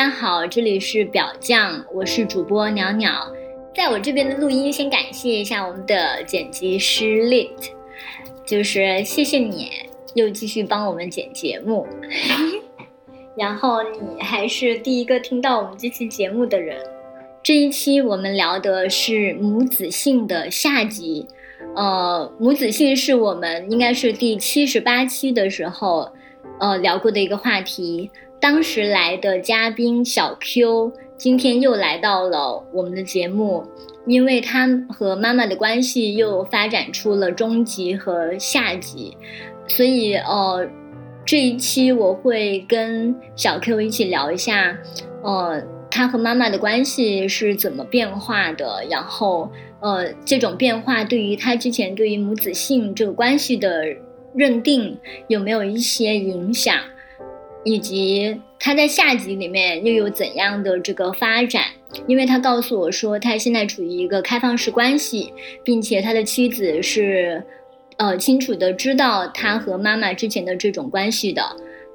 大家好，这里是表酱，我是主播袅袅。在我这边的录音，先感谢一下我们的剪辑师 Lit，就是谢谢你又继续帮我们剪节目。然后你还是第一个听到我们这期节目的人。这一期我们聊的是母子性的下集，呃，母子性是我们应该是第七十八期的时候，呃，聊过的一个话题。当时来的嘉宾小 Q，今天又来到了我们的节目，因为他和妈妈的关系又发展出了中级和下级，所以呃，这一期我会跟小 Q 一起聊一下，呃，他和妈妈的关系是怎么变化的，然后呃，这种变化对于他之前对于母子性这个关系的认定有没有一些影响？以及他在下集里面又有怎样的这个发展？因为他告诉我说，他现在处于一个开放式关系，并且他的妻子是，呃，清楚的知道他和妈妈之前的这种关系的，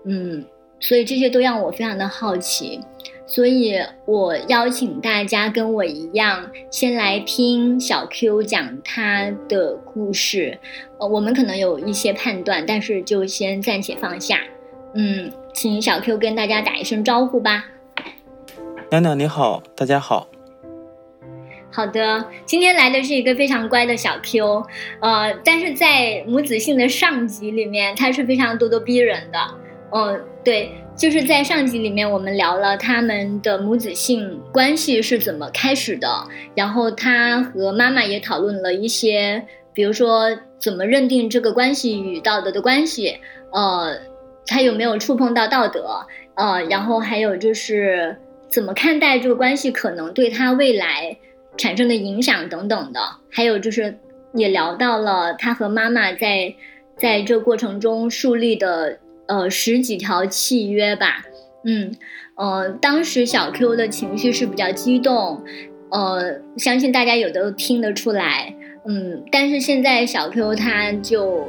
嗯，所以这些都让我非常的好奇，所以我邀请大家跟我一样，先来听小 Q 讲他的故事，呃，我们可能有一些判断，但是就先暂且放下，嗯。请小 Q 跟大家打一声招呼吧。娘娘你好，大家好。好的，今天来的是一个非常乖的小 Q，呃，但是在母子性的上集里面，他是非常咄咄逼人的。嗯，对，就是在上集里面，我们聊了他们的母子性关系是怎么开始的，然后他和妈妈也讨论了一些，比如说怎么认定这个关系与道德的关系，呃。他有没有触碰到道德？呃，然后还有就是怎么看待这个关系可能对他未来产生的影响等等的。还有就是也聊到了他和妈妈在在这过程中树立的呃十几条契约吧。嗯呃，当时小 Q 的情绪是比较激动，呃，相信大家有的听得出来。嗯，但是现在小 Q 他就。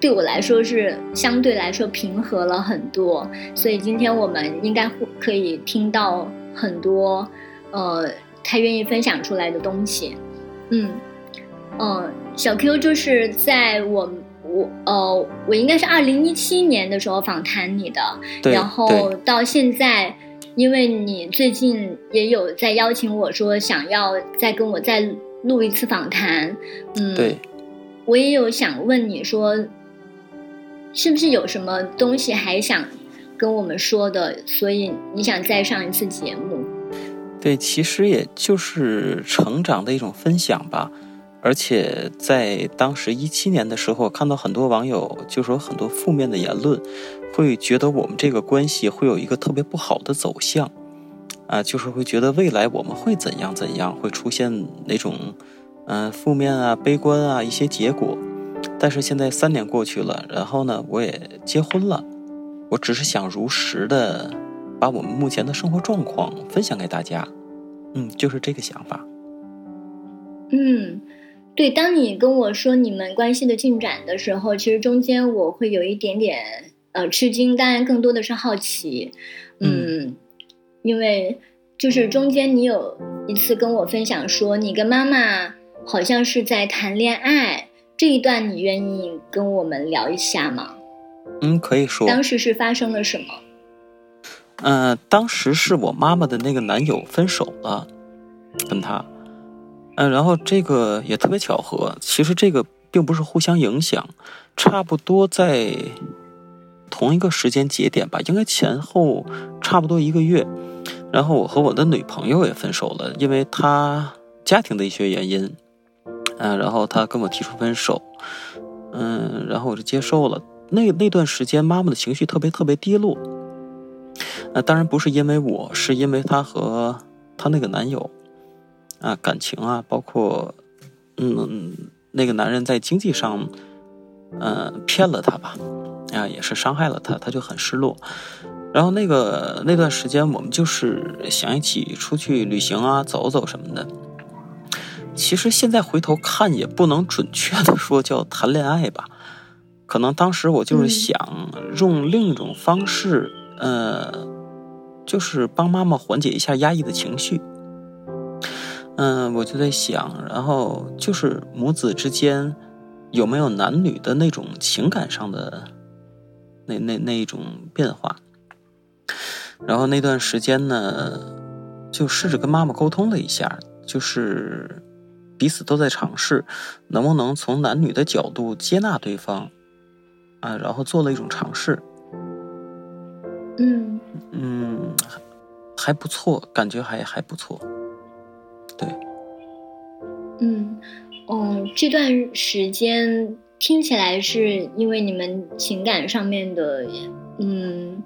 对我来说是相对来说平和了很多，所以今天我们应该会可以听到很多，呃，他愿意分享出来的东西。嗯，嗯，小 Q 就是在我我呃，我应该是二零一七年的时候访谈你的，然后到现在，因为你最近也有在邀请我说想要再跟我再录一次访谈，嗯，对，我也有想问你说。是不是有什么东西还想跟我们说的？所以你想再上一次节目？对，其实也就是成长的一种分享吧。而且在当时一七年的时候，看到很多网友就说很多负面的言论，会觉得我们这个关系会有一个特别不好的走向啊，就是会觉得未来我们会怎样怎样，会出现那种嗯负面啊、悲观啊一些结果。但是现在三年过去了，然后呢，我也结婚了。我只是想如实的把我们目前的生活状况分享给大家，嗯，就是这个想法。嗯，对，当你跟我说你们关系的进展的时候，其实中间我会有一点点呃吃惊，当然更多的是好奇。嗯，因为就是中间你有一次跟我分享说，你跟妈妈好像是在谈恋爱。这一段你愿意跟我们聊一下吗？嗯，可以说。当时是发生了什么？嗯，当时是我妈妈的那个男友分手了，跟他。嗯，然后这个也特别巧合，其实这个并不是互相影响，差不多在同一个时间节点吧，应该前后差不多一个月。然后我和我的女朋友也分手了，因为她家庭的一些原因。嗯，然后他跟我提出分手，嗯，然后我就接受了。那那段时间，妈妈的情绪特别特别低落。当然不是因为我，是因为她和她那个男友啊，感情啊，包括嗯，那个男人在经济上嗯骗了她吧，啊，也是伤害了她，她就很失落。然后那个那段时间，我们就是想一起出去旅行啊，走走什么的。其实现在回头看，也不能准确的说叫谈恋爱吧，可能当时我就是想用另一种方式，呃，就是帮妈妈缓解一下压抑的情绪。嗯，我就在想，然后就是母子之间有没有男女的那种情感上的那那那一种变化。然后那段时间呢，就试着跟妈妈沟通了一下，就是彼此都在尝试能不能从男女的角度接纳对方，啊，然后做了一种尝试。嗯嗯，还不错，感觉还还不错。对，嗯，哦，这段时间听起来是因为你们情感上面的，嗯。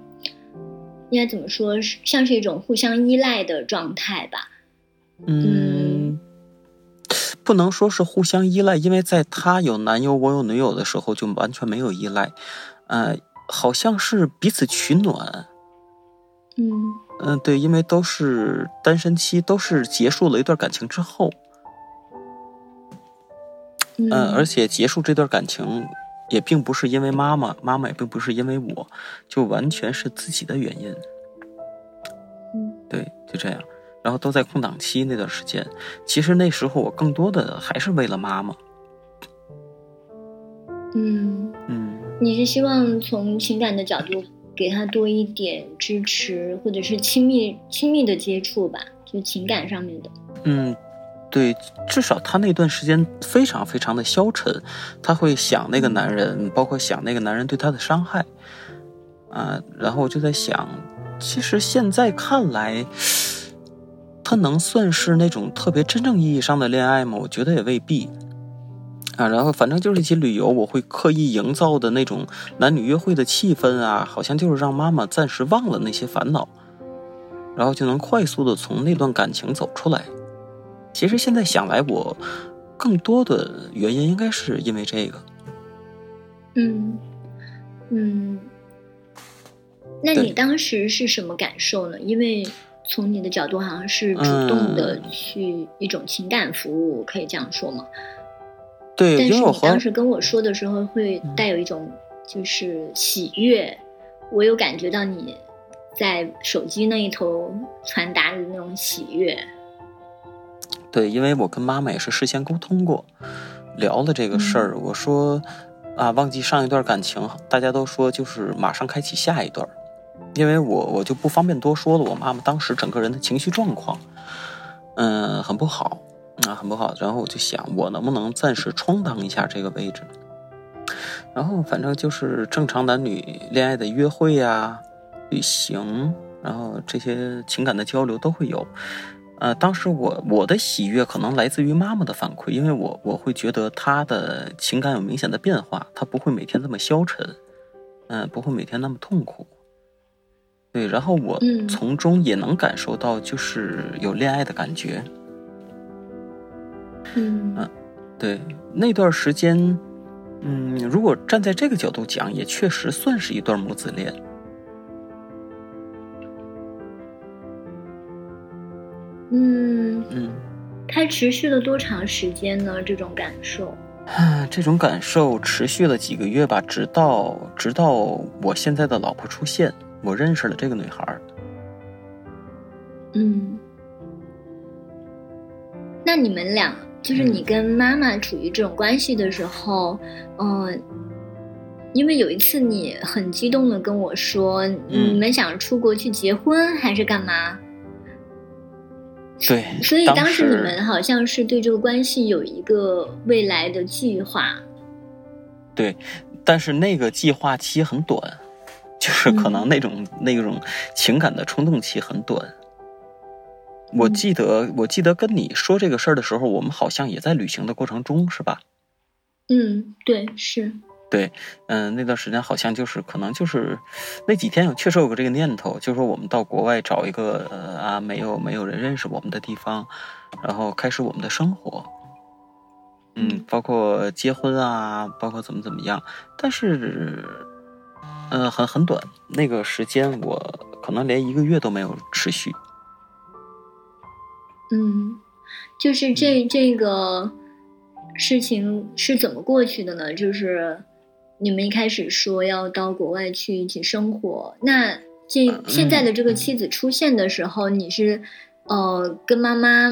应该怎么说？像是一种互相依赖的状态吧。嗯，不能说是互相依赖，因为在他有男友我有女友的时候，就完全没有依赖。呃，好像是彼此取暖。嗯嗯，对，因为都是单身期，都是结束了一段感情之后。嗯，而且结束这段感情。也并不是因为妈妈，妈妈也并不是因为我，就完全是自己的原因。嗯，对，就这样。然后都在空档期那段时间，其实那时候我更多的还是为了妈妈。嗯嗯，你是希望从情感的角度给他多一点支持，或者是亲密亲密的接触吧，就情感上面的。嗯。对，至少他那段时间非常非常的消沉，他会想那个男人，包括想那个男人对他的伤害，啊，然后我就在想，其实现在看来，他能算是那种特别真正意义上的恋爱吗？我觉得也未必，啊，然后反正就是一起旅游，我会刻意营造的那种男女约会的气氛啊，好像就是让妈妈暂时忘了那些烦恼，然后就能快速的从那段感情走出来。其实现在想来，我更多的原因应该是因为这个。嗯嗯，那你当时是什么感受呢？因为从你的角度，好像是主动的去一种情感服务，可以这样说吗？对，但是你当时跟我说的时候，会带有一种就是喜悦，我有感觉到你在手机那一头传达的那种喜悦。对，因为我跟妈妈也是事先沟通过，聊了这个事儿。我说，啊，忘记上一段感情，大家都说就是马上开启下一段，因为我我就不方便多说了。我妈妈当时整个人的情绪状况，嗯，很不好，啊，很不好。然后我就想，我能不能暂时充当一下这个位置？然后反正就是正常男女恋爱的约会呀、旅行，然后这些情感的交流都会有。呃，当时我我的喜悦可能来自于妈妈的反馈，因为我我会觉得她的情感有明显的变化，她不会每天这么消沉，嗯，不会每天那么痛苦。对，然后我从中也能感受到就是有恋爱的感觉。嗯嗯，对，那段时间，嗯，如果站在这个角度讲，也确实算是一段母子恋。嗯嗯，它持续了多长时间呢？这种感受，啊，这种感受持续了几个月吧，直到直到我现在的老婆出现，我认识了这个女孩。嗯，那你们俩就是你跟妈妈处于这种关系的时候，嗯，因为有一次你很激动的跟我说，你们想出国去结婚还是干嘛？对，所以当时你们好像是对这个关系有一个未来的计划。对，但是那个计划期很短，就是可能那种那种情感的冲动期很短。我记得，我记得跟你说这个事儿的时候，我们好像也在旅行的过程中，是吧？嗯，对，是。对，嗯，那段时间好像就是可能就是那几天，确实有个这个念头，就是说我们到国外找一个呃啊没有没有人认识我们的地方，然后开始我们的生活。嗯，包括结婚啊，包括怎么怎么样，但是，嗯，很很短，那个时间我可能连一个月都没有持续。嗯，就是这这个事情是怎么过去的呢？就是。你们一开始说要到国外去一起生活，那这现在的这个妻子出现的时候，你是呃跟妈妈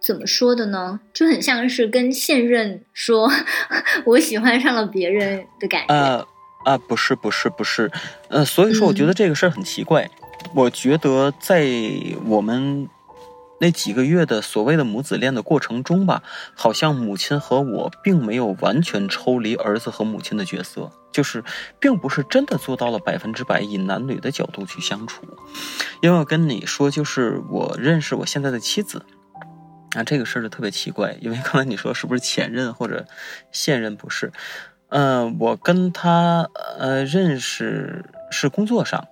怎么说的呢？就很像是跟现任说 我喜欢上了别人的感觉。呃啊，不是不是不是，呃，所以说我觉得这个事儿很奇怪。我觉得在我们。那几个月的所谓的母子恋的过程中吧，好像母亲和我并没有完全抽离儿子和母亲的角色，就是并不是真的做到了百分之百以男女的角度去相处。因为我跟你说，就是我认识我现在的妻子，啊，这个事儿就特别奇怪。因为刚才你说是不是前任或者现任？不是，嗯，我跟他呃认识是工作上。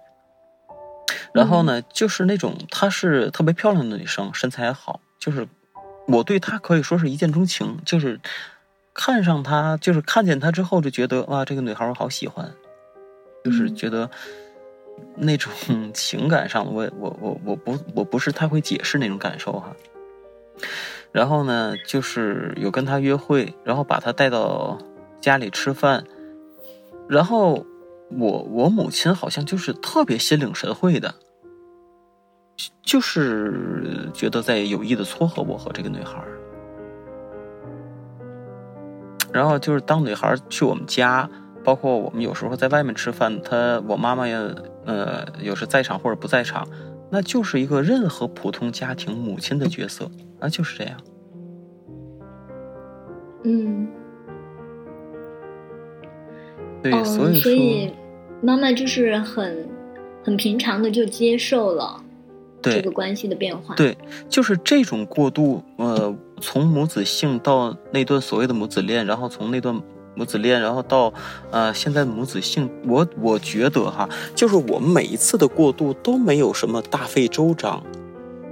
然后呢，就是那种她是特别漂亮的女生，身材好，就是我对她可以说是一见钟情，就是看上她，就是看见她之后就觉得哇，这个女孩我好喜欢，就是觉得那种 情感上，我我我我不我不是太会解释那种感受哈。然后呢，就是有跟她约会，然后把她带到家里吃饭，然后我我母亲好像就是特别心领神会的。就是觉得在有意的撮合我和这个女孩然后就是当女孩去我们家，包括我们有时候在外面吃饭，她我妈妈也呃有时在场或者不在场，那就是一个任何普通家庭母亲的角色啊，就是这样。嗯，对，所以说妈妈就是很很平常的就接受了。这个关系的变化，对，就是这种过渡，呃，从母子性到那段所谓的母子恋，然后从那段母子恋，然后到呃现在母子性，我我觉得哈，就是我们每一次的过渡都没有什么大费周章，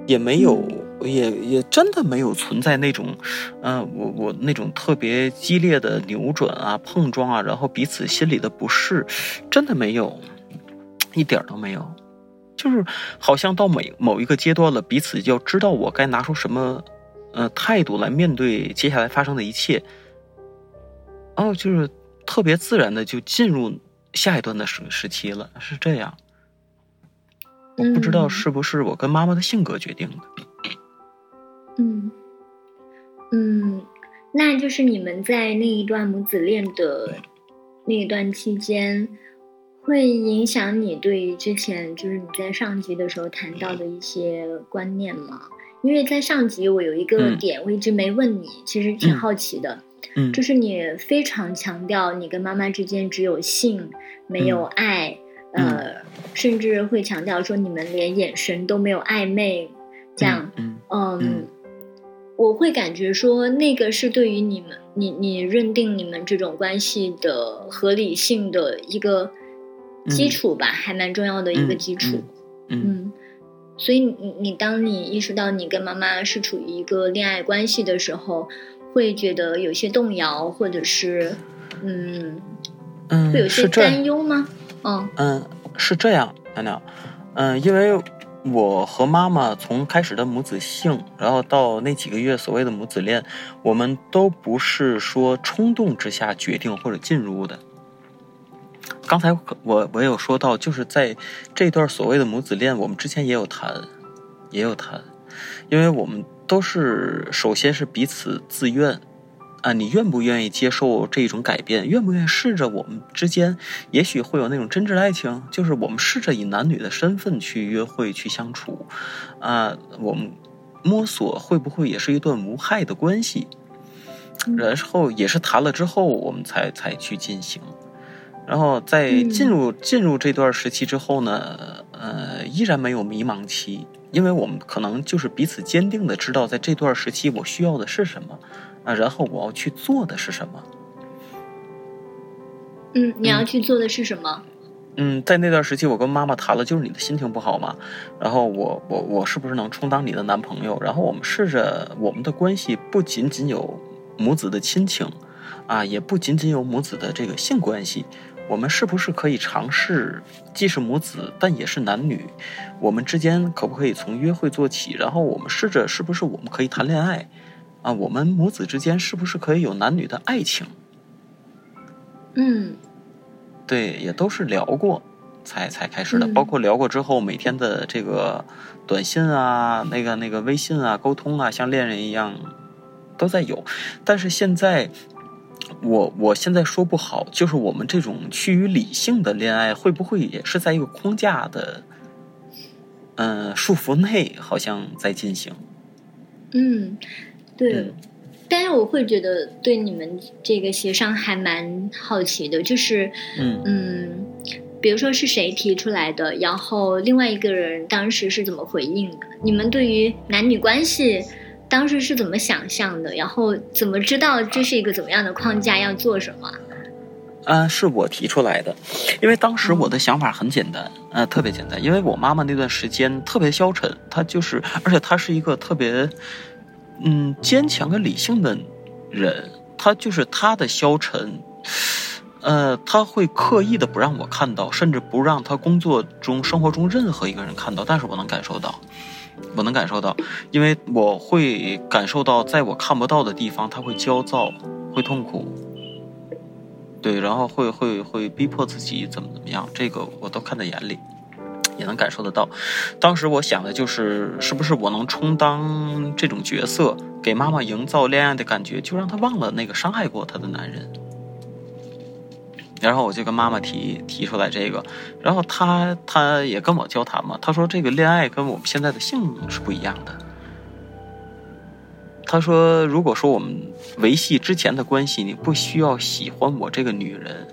也没有，也也真的没有存在那种，嗯，我我那种特别激烈的扭转啊、碰撞啊，然后彼此心里的不适，真的没有，一点都没有。就是好像到每某一个阶段了，彼此要知道我该拿出什么，呃，态度来面对接下来发生的一切。哦，就是特别自然的就进入下一段的时时期了，是这样。我不知道是不是我跟妈妈的性格决定的。嗯嗯，那就是你们在那一段母子恋的那一段期间。会影响你对之前就是你在上集的时候谈到的一些观念吗？因为在上集我有一个点我一直没问你，其实挺好奇的，嗯，就是你非常强调你跟妈妈之间只有性没有爱，呃，甚至会强调说你们连眼神都没有暧昧，这样，嗯嗯，我会感觉说那个是对于你们你你认定你们这种关系的合理性的一个。基础吧，还蛮重要的一个基础。嗯，所以你你当你意识到你跟妈妈是处于一个恋爱关系的时候，会觉得有些动摇，或者是嗯嗯，会有些担忧吗？嗯嗯，是这样，娘娘。嗯，因为我和妈妈从开始的母子性，然后到那几个月所谓的母子恋，我们都不是说冲动之下决定或者进入的。刚才我我有说到，就是在这段所谓的母子恋，我们之前也有谈，也有谈，因为我们都是首先是彼此自愿，啊，你愿不愿意接受这种改变？愿不愿意试着我们之间也许会有那种真挚的爱情？就是我们试着以男女的身份去约会去相处，啊，我们摸索会不会也是一段无害的关系？然后也是谈了之后，我们才才去进行。然后在进入进入这段时期之后呢，呃，依然没有迷茫期，因为我们可能就是彼此坚定的知道，在这段时期我需要的是什么，啊，然后我要去做的是什么。嗯，你要去做的是什么？嗯，在那段时期，我跟妈妈谈了，就是你的心情不好嘛，然后我我我是不是能充当你的男朋友？然后我们试着我们的关系不仅仅有母子的亲情，啊，也不仅仅有母子的这个性关系。我们是不是可以尝试，既是母子，但也是男女？我们之间可不可以从约会做起？然后我们试着，是不是我们可以谈恋爱？啊，我们母子之间是不是可以有男女的爱情？嗯，对，也都是聊过，才才开始的。嗯包括聊过之后，每天的这个短信啊，那个那个微信啊，沟通啊，像恋人一样都在有。但是现在，我我现在说不好，就是我们这种趋于理性的恋爱，会不会也是在一个框架的嗯、呃束缚内，好像在进行？嗯，对。嗯但是我会觉得对你们这个协商还蛮好奇的，就是嗯嗯，比如说是谁提出来的，然后另外一个人当时是怎么回应的？你们对于男女关系当时是怎么想象的？然后怎么知道这是一个怎么样的框架，要做什么？啊，是我提出来的，因为当时我的想法很简单，呃，特别简单，因为我妈妈那段时间特别消沉，她就是，而且她是一个特别，嗯，坚强跟理性的人，他就是他的消沉，呃，他会刻意的不让我看到，甚至不让他工作中、生活中任何一个人看到，但是我能感受到，我能感受到，因为我会感受到，在我看不到的地方，他会焦躁，会痛苦。对，然后会会会逼迫自己怎么怎么样，这个我都看在眼里，也能感受得到。当时我想的就是，是不是我能充当这种角色，给妈妈营造恋爱的感觉，就让她忘了那个伤害过她的男人。然后我就跟妈妈提提出来这个，然后她她也跟我交谈嘛，她说这个恋爱跟我们现在的性是不一样的。她说：“如果说我们维系之前的关系，你不需要喜欢我这个女人。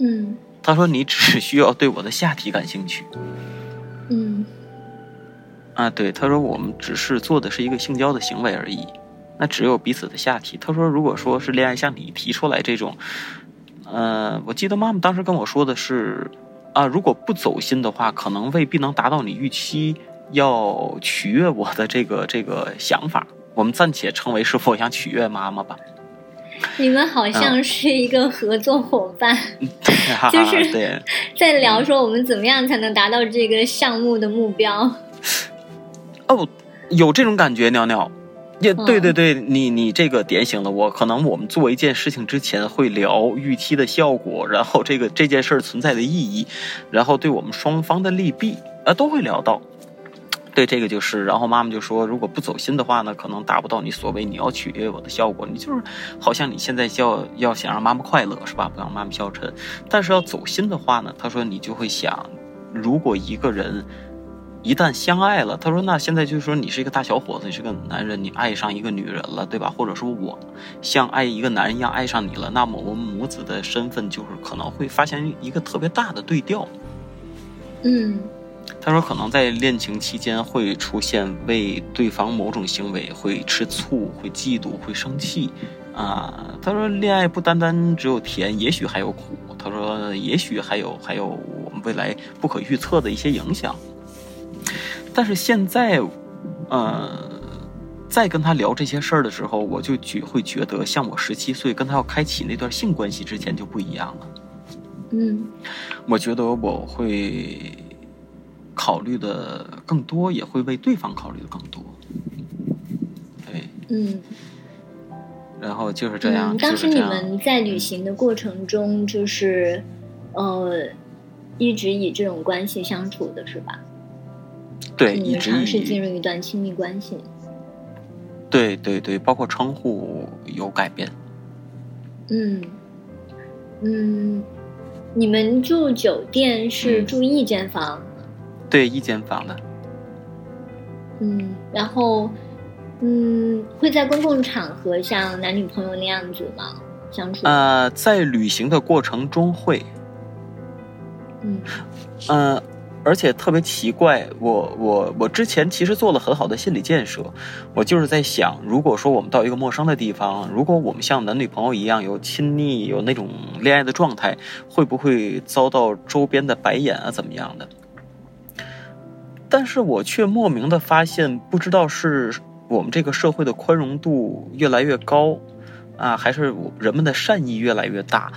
嗯他说你只需要对我的下体感兴趣嗯啊。对，他说我们只是做的是一个性交的行为而已，那只有彼此的下体。他说，如果说是恋爱，像你提出来这种，呃，我记得妈妈当时跟我说的是，啊，如果不走心的话，可能未必能达到你预期要取悦我的这个这个想法。我们暂且称为是否想取悦妈妈吧。”你们好像是一个合作伙伴，就是，在聊说我们怎么样才能达到这个项目的目标。哦，有这种感觉，鸟鸟。也嗯对对对，你你这个点醒了我。可能我们做一件事情之前会聊预期的效果，然后这个这件事儿存在的意义，然后对我们双方的利弊，呃，都会聊到。对，这个就是，然后妈妈就说，如果不走心的话呢，可能达不到你所谓你要取悦我的效果。你就是好像你现在要要想让妈妈快乐是吧？不让妈妈消沉。但是要走心的话呢，他说你就会想，如果一个人一旦相爱了，他说那现在就是说你是一个大小伙子，你是个男人，你爱上一个女人了，对吧？或者说我像爱一个男人一样爱上你了，那么我们母子的身份就是可能会发现一个特别大的对调。嗯他说，可能在恋情期间会出现为对方某种行为会吃醋、会嫉妒、会生气，啊，他说恋爱不单单只有甜，也许还有苦。他说，也许还有还有我们未来不可预测的一些影响。但是现在，呃，在跟他聊这些事儿的时候，我就觉会觉得，像我十七岁跟他要开启那段性关系之前就不一样了。嗯我觉得我会考虑的更多，也会为对方考虑的更多。对，嗯。然后就是这样，嗯，当时你。们在旅行的过程中，就是呃，一直以这种关系相处的是吧？对，一直尝试进入一段亲密关系。对对对，包括称呼有改变。嗯嗯，你们住酒店是嗯住一间房，对，一间房的。嗯，然后嗯，会在公共场合像男女朋友那样子吗？相处？呃，在旅行的过程中会，嗯呃，而且特别奇怪，我我我之前其实做了很好的心理建设，我就是在想，如果说我们到一个陌生的地方，如果我们像男女朋友一样有亲昵、有那种恋爱的状态，会不会遭到周边的白眼啊，怎么样的？但是我却莫名的发现，不知道是我们这个社会的宽容度越来越高，啊，还是人们的善意越来越大。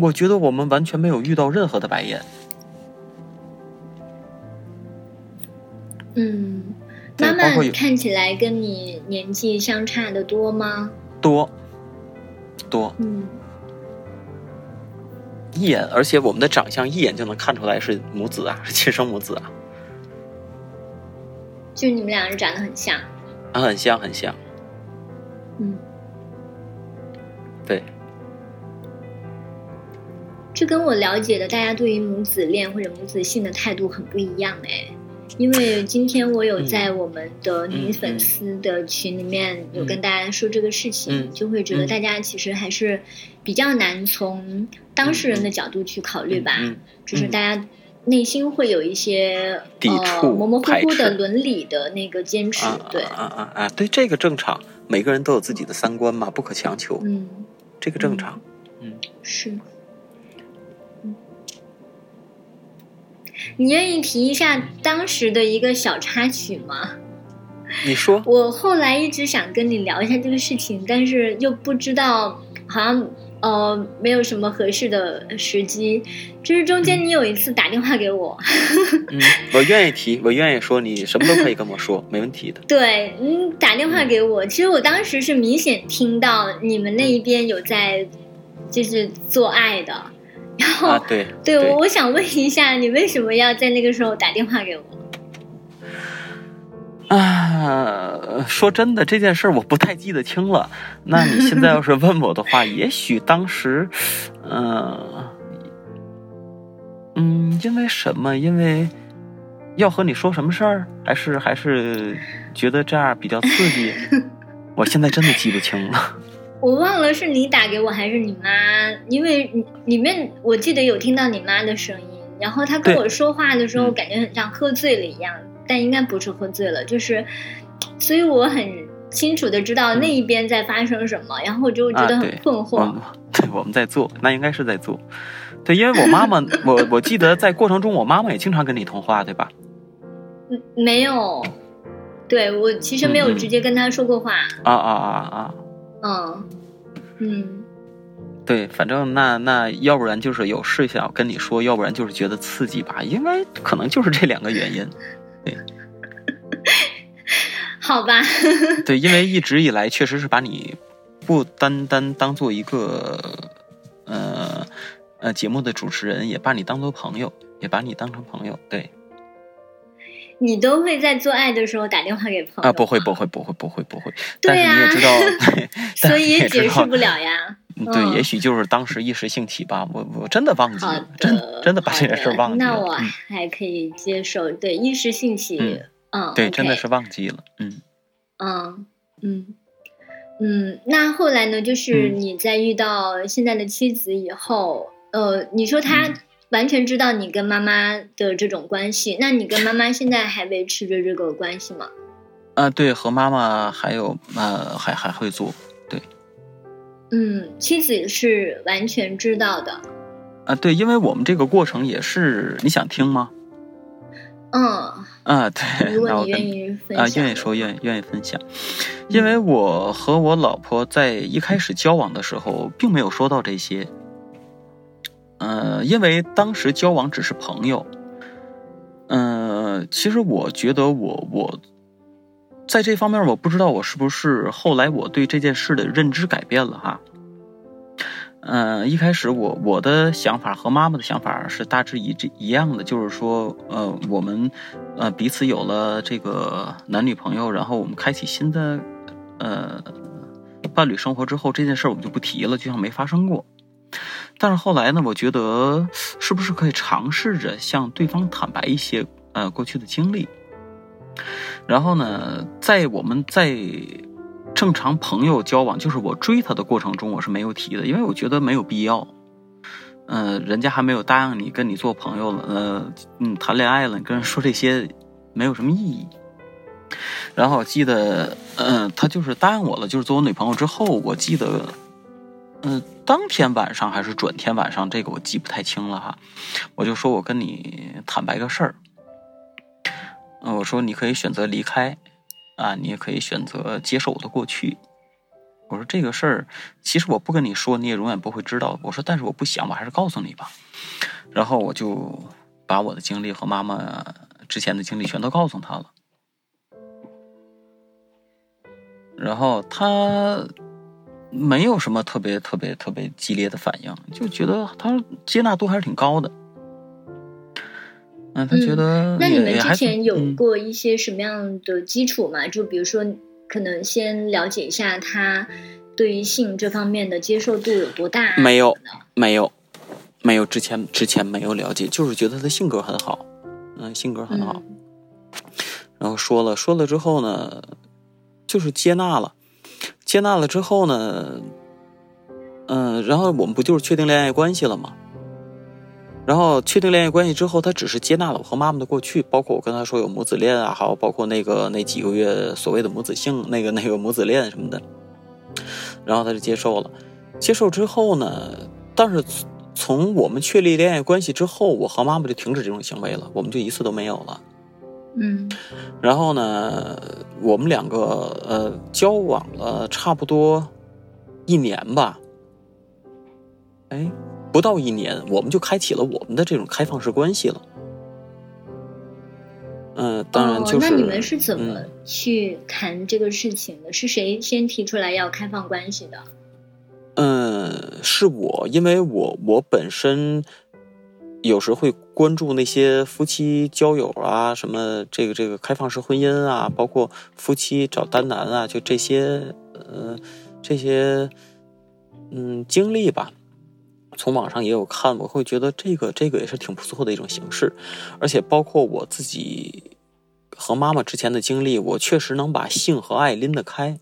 我觉得我们完全没有遇到任何的白眼。嗯，妈妈看起来跟你年纪相差的多吗？多多，嗯一眼，而且我们的长相一眼就能看出来是母子啊，是亲生母子啊，就你们两人长得很像，啊，很像很像，嗯，对，这跟我了解的大家对于母子恋或者母子性的态度很不一样哎。因为今天我有在我们的女粉丝的群里面有跟大家说这个事情，就会觉得大家其实还是比较难从当事人的角度去考虑吧，就是大家内心会有一些抵触模模糊糊的伦理的那个坚持，对，啊啊啊，对，这个正常，每个人都有自己的三观嘛，不可强求，嗯，这个正常，嗯，是。你愿意提一下当时的一个小插曲吗？你说。我后来一直想跟你聊一下这个事情，但是又不知道，好像呃没有什么合适的时机。就是中间你有一次打电话给我。嗯，我愿意提，我愿意说，你什么都可以跟我说，没问题的。对，你打电话给我，其实我当时是明显听到你们那一边有在，就是做爱的。然后，对对，我我想问一下，你为什么要在那个时候打电话给我？啊，说真的，这件事我不太记得清了。那你现在要是问我的话，也许当时，嗯 嗯，因为什么？因为要和你说什么事儿？还是还是觉得这样比较刺激？我现在真的记不清了。我忘了是你打给我还是你妈，因为里面我记得有听到你妈的声音，然后她跟我说话的时候感觉很像喝醉了一样，但应该不是喝醉了，就是，所以我很清楚的知道那一边在发生什么，然后我就觉得很困惑。对，我们在做，那应该是在做，对，因为我妈妈，我我记得在过程中，我妈妈也经常跟你通话，对吧？嗯，没有，对我其实没有直接跟她说过话。啊啊啊啊！嗯，嗯，对，反正那那要不然就是有事想要跟你说，要不然就是觉得刺激吧，应该可能就是这两个原因。对，好吧。对，因为一直以来确实是把你不单单当做一个呃呃节目的主持人，也把你当做朋友，也把你当成朋友。对。你都会在做爱的时候打电话给朋友啊？不会，不会，不会，不会，不会。对呀，你也知道，所以解释不了呀。对，也许就是当时一时兴起吧。我我真的忘记了，真真的把这件事忘记了。那我还可以接受。对，一时兴起，嗯，对，真的是忘记了。嗯，嗯，嗯，嗯。那后来呢？就是你在遇到现在的妻子以后，呃，你说他。完全知道你跟妈妈的这种关系，那你跟妈妈现在还维持着这个关系吗？啊，对，和妈妈还有呃，还还会做，对。嗯，妻子是完全知道的。啊，对，因为我们这个过程也是，你想听吗？嗯。啊，对。如果你愿意分享。啊，愿意说，愿意愿意分享。因为我和我老婆在一开始交往的时候，并没有说到这些。呃，因为当时交往只是朋友，嗯，其实我觉得我我在这方面我不知道我是不是后来我对这件事的认知改变了哈，嗯，一开始我我的想法和妈妈的想法是大致一致一样的，就是说，呃，我们呃彼此有了这个男女朋友，然后我们开启新的呃伴侣生活之后，这件事我们就不提了，就像没发生过。但是后来呢，我觉得是不是可以尝试着向对方坦白一些呃过去的经历，然后呢，在我们在正常朋友交往，就是我追他的过程中，我是没有提的，因为我觉得没有必要。呃，人家还没有答应你跟你做朋友了，呃，嗯，谈恋爱了，你跟人说这些没有什么意义。然后我记得，嗯，他就是答应我了，就是做我女朋友之后，我记得。嗯，当天晚上还是转天晚上，这个我记不太清了哈。我就说我跟你坦白个事儿，我说你可以选择离开，啊，你也可以选择接受我的过去。我说这个事儿，其实我不跟你说，你也永远不会知道。我说，但是我不想，我还是告诉你吧。然后我就把我的经历和妈妈之前的经历全都告诉他了，然后他。没有什么特别特别特别激烈的反应，就觉得他接纳度还是挺高的。嗯，他觉得那你们之前有嗯过一些什么样的基础吗？就比如说，可能先了解一下他对于性这方面的接受度有多大、啊？没有没有没有之前之前没有了解，就是觉得他性格很好，嗯，性格很好。嗯然后说了说了之后呢，就是接纳了，接纳了之后呢，嗯、然后我们不就是确定恋爱关系了吗？然后确定恋爱关系之后，他只是接纳了我和妈妈的过去，包括我跟他说有母子恋啊，还有包括那个那几个月所谓的母子性，那个那个母子恋什么的，然后他就接受了。接受之后呢，但是从我们确立恋爱关系之后，我和妈妈就停止这种行为了，我们就一次都没有了。嗯然后呢，我们两个呃交往了差不多一年吧，哎，不到一年，我们就开启了我们的这种开放式关系了。嗯、当然就是、哦，那你们是怎么嗯去谈这个事情的？是谁先提出来要开放关系的？嗯，是我，因为我我本身有时会关注那些夫妻交友啊，什么这个这个开放式婚姻啊，包括夫妻找单男啊，就这些呃这些嗯经历吧。从网上也有看，我会觉得这个这个也是挺不错的一种形式，而且包括我自己和妈妈之前的经历，我确实能把性和爱拎得开。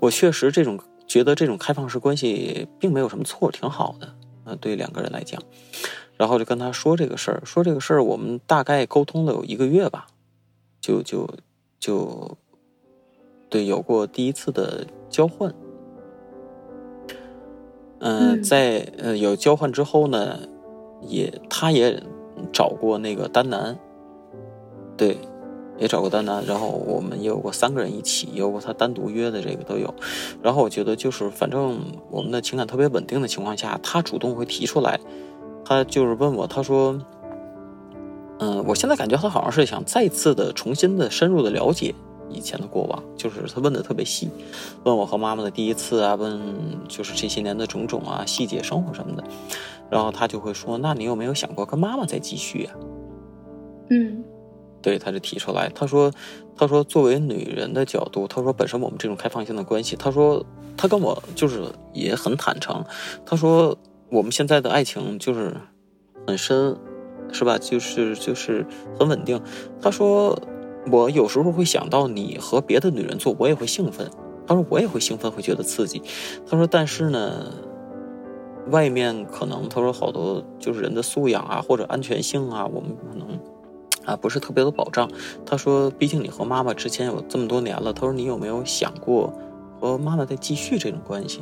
我确实这种觉得这种开放式关系并没有什么错，挺好的。呃，对两个人来讲，然后就跟他说这个事儿，说这个事儿，我们大概沟通了有一个月吧，就就就对有过第一次的交换。嗯、嗯在呃有交换之后呢，也他也找过那个丹南，对，也找过丹南，然后我们也有过三个人一起，也有过他单独约的这个都有。然后我觉得就是反正我们的情感特别稳定的情况下，他主动会提出来，他就是问我，他说，嗯，我现在感觉他好像是想再次的重新的深入的了解以前的过往，就是他问的特别细，问我和妈妈的第一次啊，问就是这些年的种种啊细节生活什么的，然后他就会说，那你有没有想过跟妈妈再继续啊？嗯对，他就提出来，他说，他说作为女人的角度，他说本身我们这种开放性的关系，他说他跟我就是也很坦诚，他说我们现在的爱情就是很深，是吧？就是就是很稳定。他说我有时候会想到你和别的女人做，我也会兴奋。他说我也会兴奋，会觉得刺激。他说但是呢。外面可能他说好多就是人的素养啊或者安全性啊，我们可能啊不是特别有保障。他说，毕竟你和妈妈之前有这么多年了，他说你有没有想过和妈妈再继续这种关系？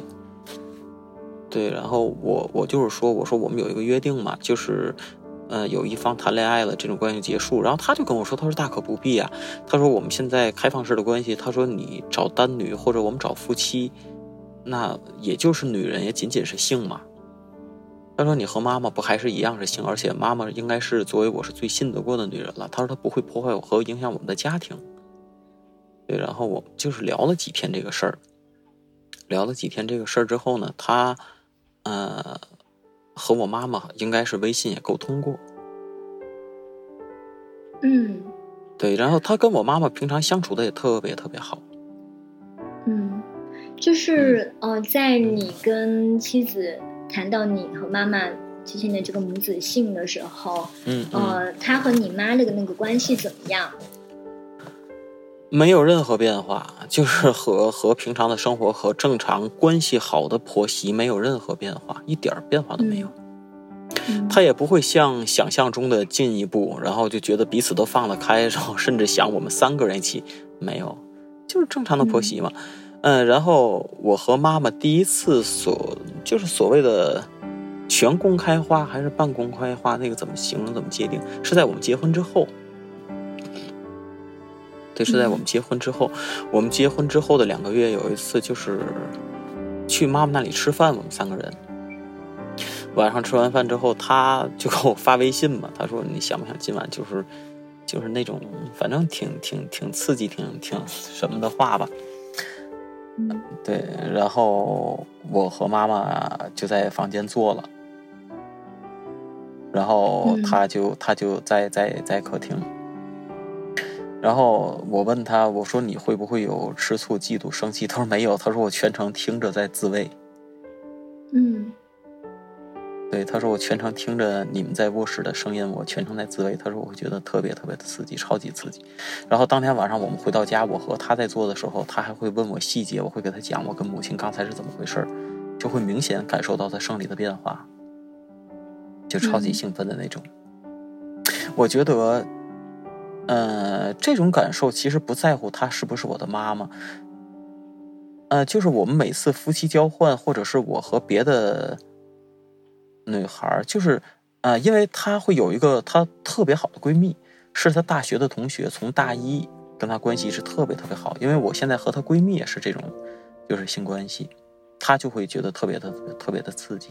对，然后我我就是说，我说我们有一个约定嘛，就是。呃，有一方谈恋爱了，这种关系结束，然后他就跟我说，他说大可不必啊，他说我们现在开放式的关系，他说你找单女或者我们找夫妻，那也就是女人，也仅仅是性嘛。他说：“你和妈妈不还是一样是性，而且妈妈应该是作为我是最信得过的女人了。”他说：“她不会破坏我和影响我们的家庭。”对，然后我就是聊了几天这个事儿，聊了几天这个事儿之后呢，他呃和我妈妈应该是微信也沟通过，嗯。对，然后他跟我妈妈平常相处的也特别特别好，嗯，就是呃，在你跟妻子谈到你和妈妈之间的这个母子性的时候，嗯嗯，呃，他和你妈的那个关系怎么样？没有任何变化，就是和和平常的生活和正常关系好的婆媳没有任何变化，一点儿变化都没有。嗯他也不会像想象中的进一步，然后就觉得彼此都放得开，然后甚至想我们三个人一起，没有，就是正常的婆媳嘛。嗯，然后我和妈妈第一次所就是所谓的全公开化还是半公开化，那个怎么形容怎么界定？是在我们结婚之后。对，是在我们结婚之后，我们结婚之后的两个月，有一次就是去妈妈那里吃饭，我们三个人。晚上吃完饭之后，他就给我发微信嘛，他说你想不想今晚就是就是那种反正挺挺挺刺激、挺挺什么的话吧。嗯。对，然后我和妈妈就在房间坐了，然后嗯。他就他就在在在客厅，然后我问他，我说你会不会有吃醋、嫉妒、生气？他说没有，他说我全程听着在自慰。嗯对，他说我全程听着你们在卧室的声音，我全程在自慰。他说我会觉得特别特别的刺激，超级刺激。然后当天晚上我们回到家，我和他在做的时候，他还会问我细节，我会给他讲我跟母亲刚才是怎么回事儿，就会明显感受到他生理的变化，就超级嗯兴奋的那种。我觉得，呃，这种感受其实不在乎她是不是我的妈妈，呃，就是我们每次夫妻交换，或者是我和别的女孩，就是呃，因为她会有一个她特别好的闺蜜，是她大学的同学，从大一跟她关系是特别特别好。因为我现在和她闺蜜也是这种，就是性关系，她就会觉得特别的特别的刺激。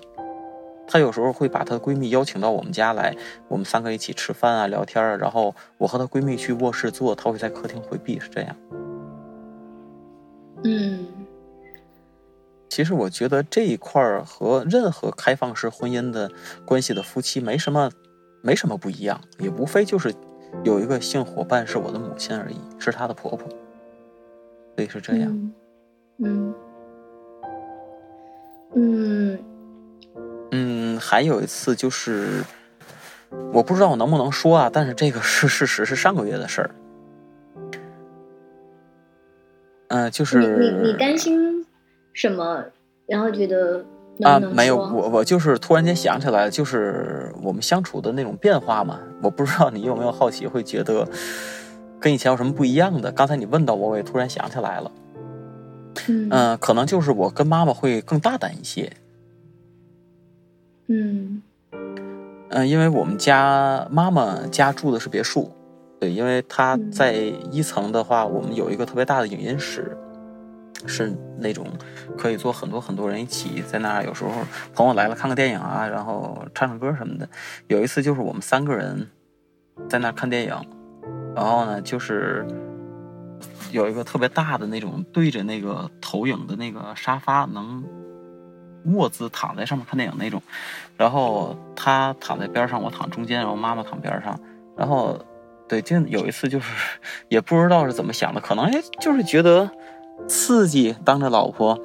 她有时候会把她的闺蜜邀请到我们家来，我们三个一起吃饭啊、聊天啊，然后我和她闺蜜去卧室坐，她会在客厅回避，是这样。嗯其实我觉得这一块儿和任何开放式婚姻的关系的夫妻没什么，没什么不一样，也无非就是有一个性伙伴是我的母亲而已，是她的婆婆，所以是这样。嗯嗯嗯，还有一次就是，我不知道我能不能说啊，但是这个是事实，是上个月的事儿。嗯、就是你你你担心什么？然后觉得能啊，没有，我我就是突然间想起来，就是我们相处的那种变化嘛。我不知道你有没有好奇，会觉得跟以前有什么不一样的？刚才你问到我，我也突然想起来了。嗯嗯、可能就是我跟妈妈会更大胆一些。嗯嗯、因为我们家妈妈家住的是别墅，对，因为她嗯在一层的话，我们有一个特别大的影音室，是那种可以坐很多很多人一起在那儿。有时候朋友来了看个电影啊，然后唱唱歌什么的。有一次就是我们三个人在那儿看电影，然后呢就是有一个特别大的那种对着那个投影的那个沙发，能卧姿躺在上面看电影那种。然后他躺在边上，我躺中间，然后妈妈躺边上。然后，对，就有一次就是也不知道是怎么想的，可能哎就是觉得刺激，当着老婆，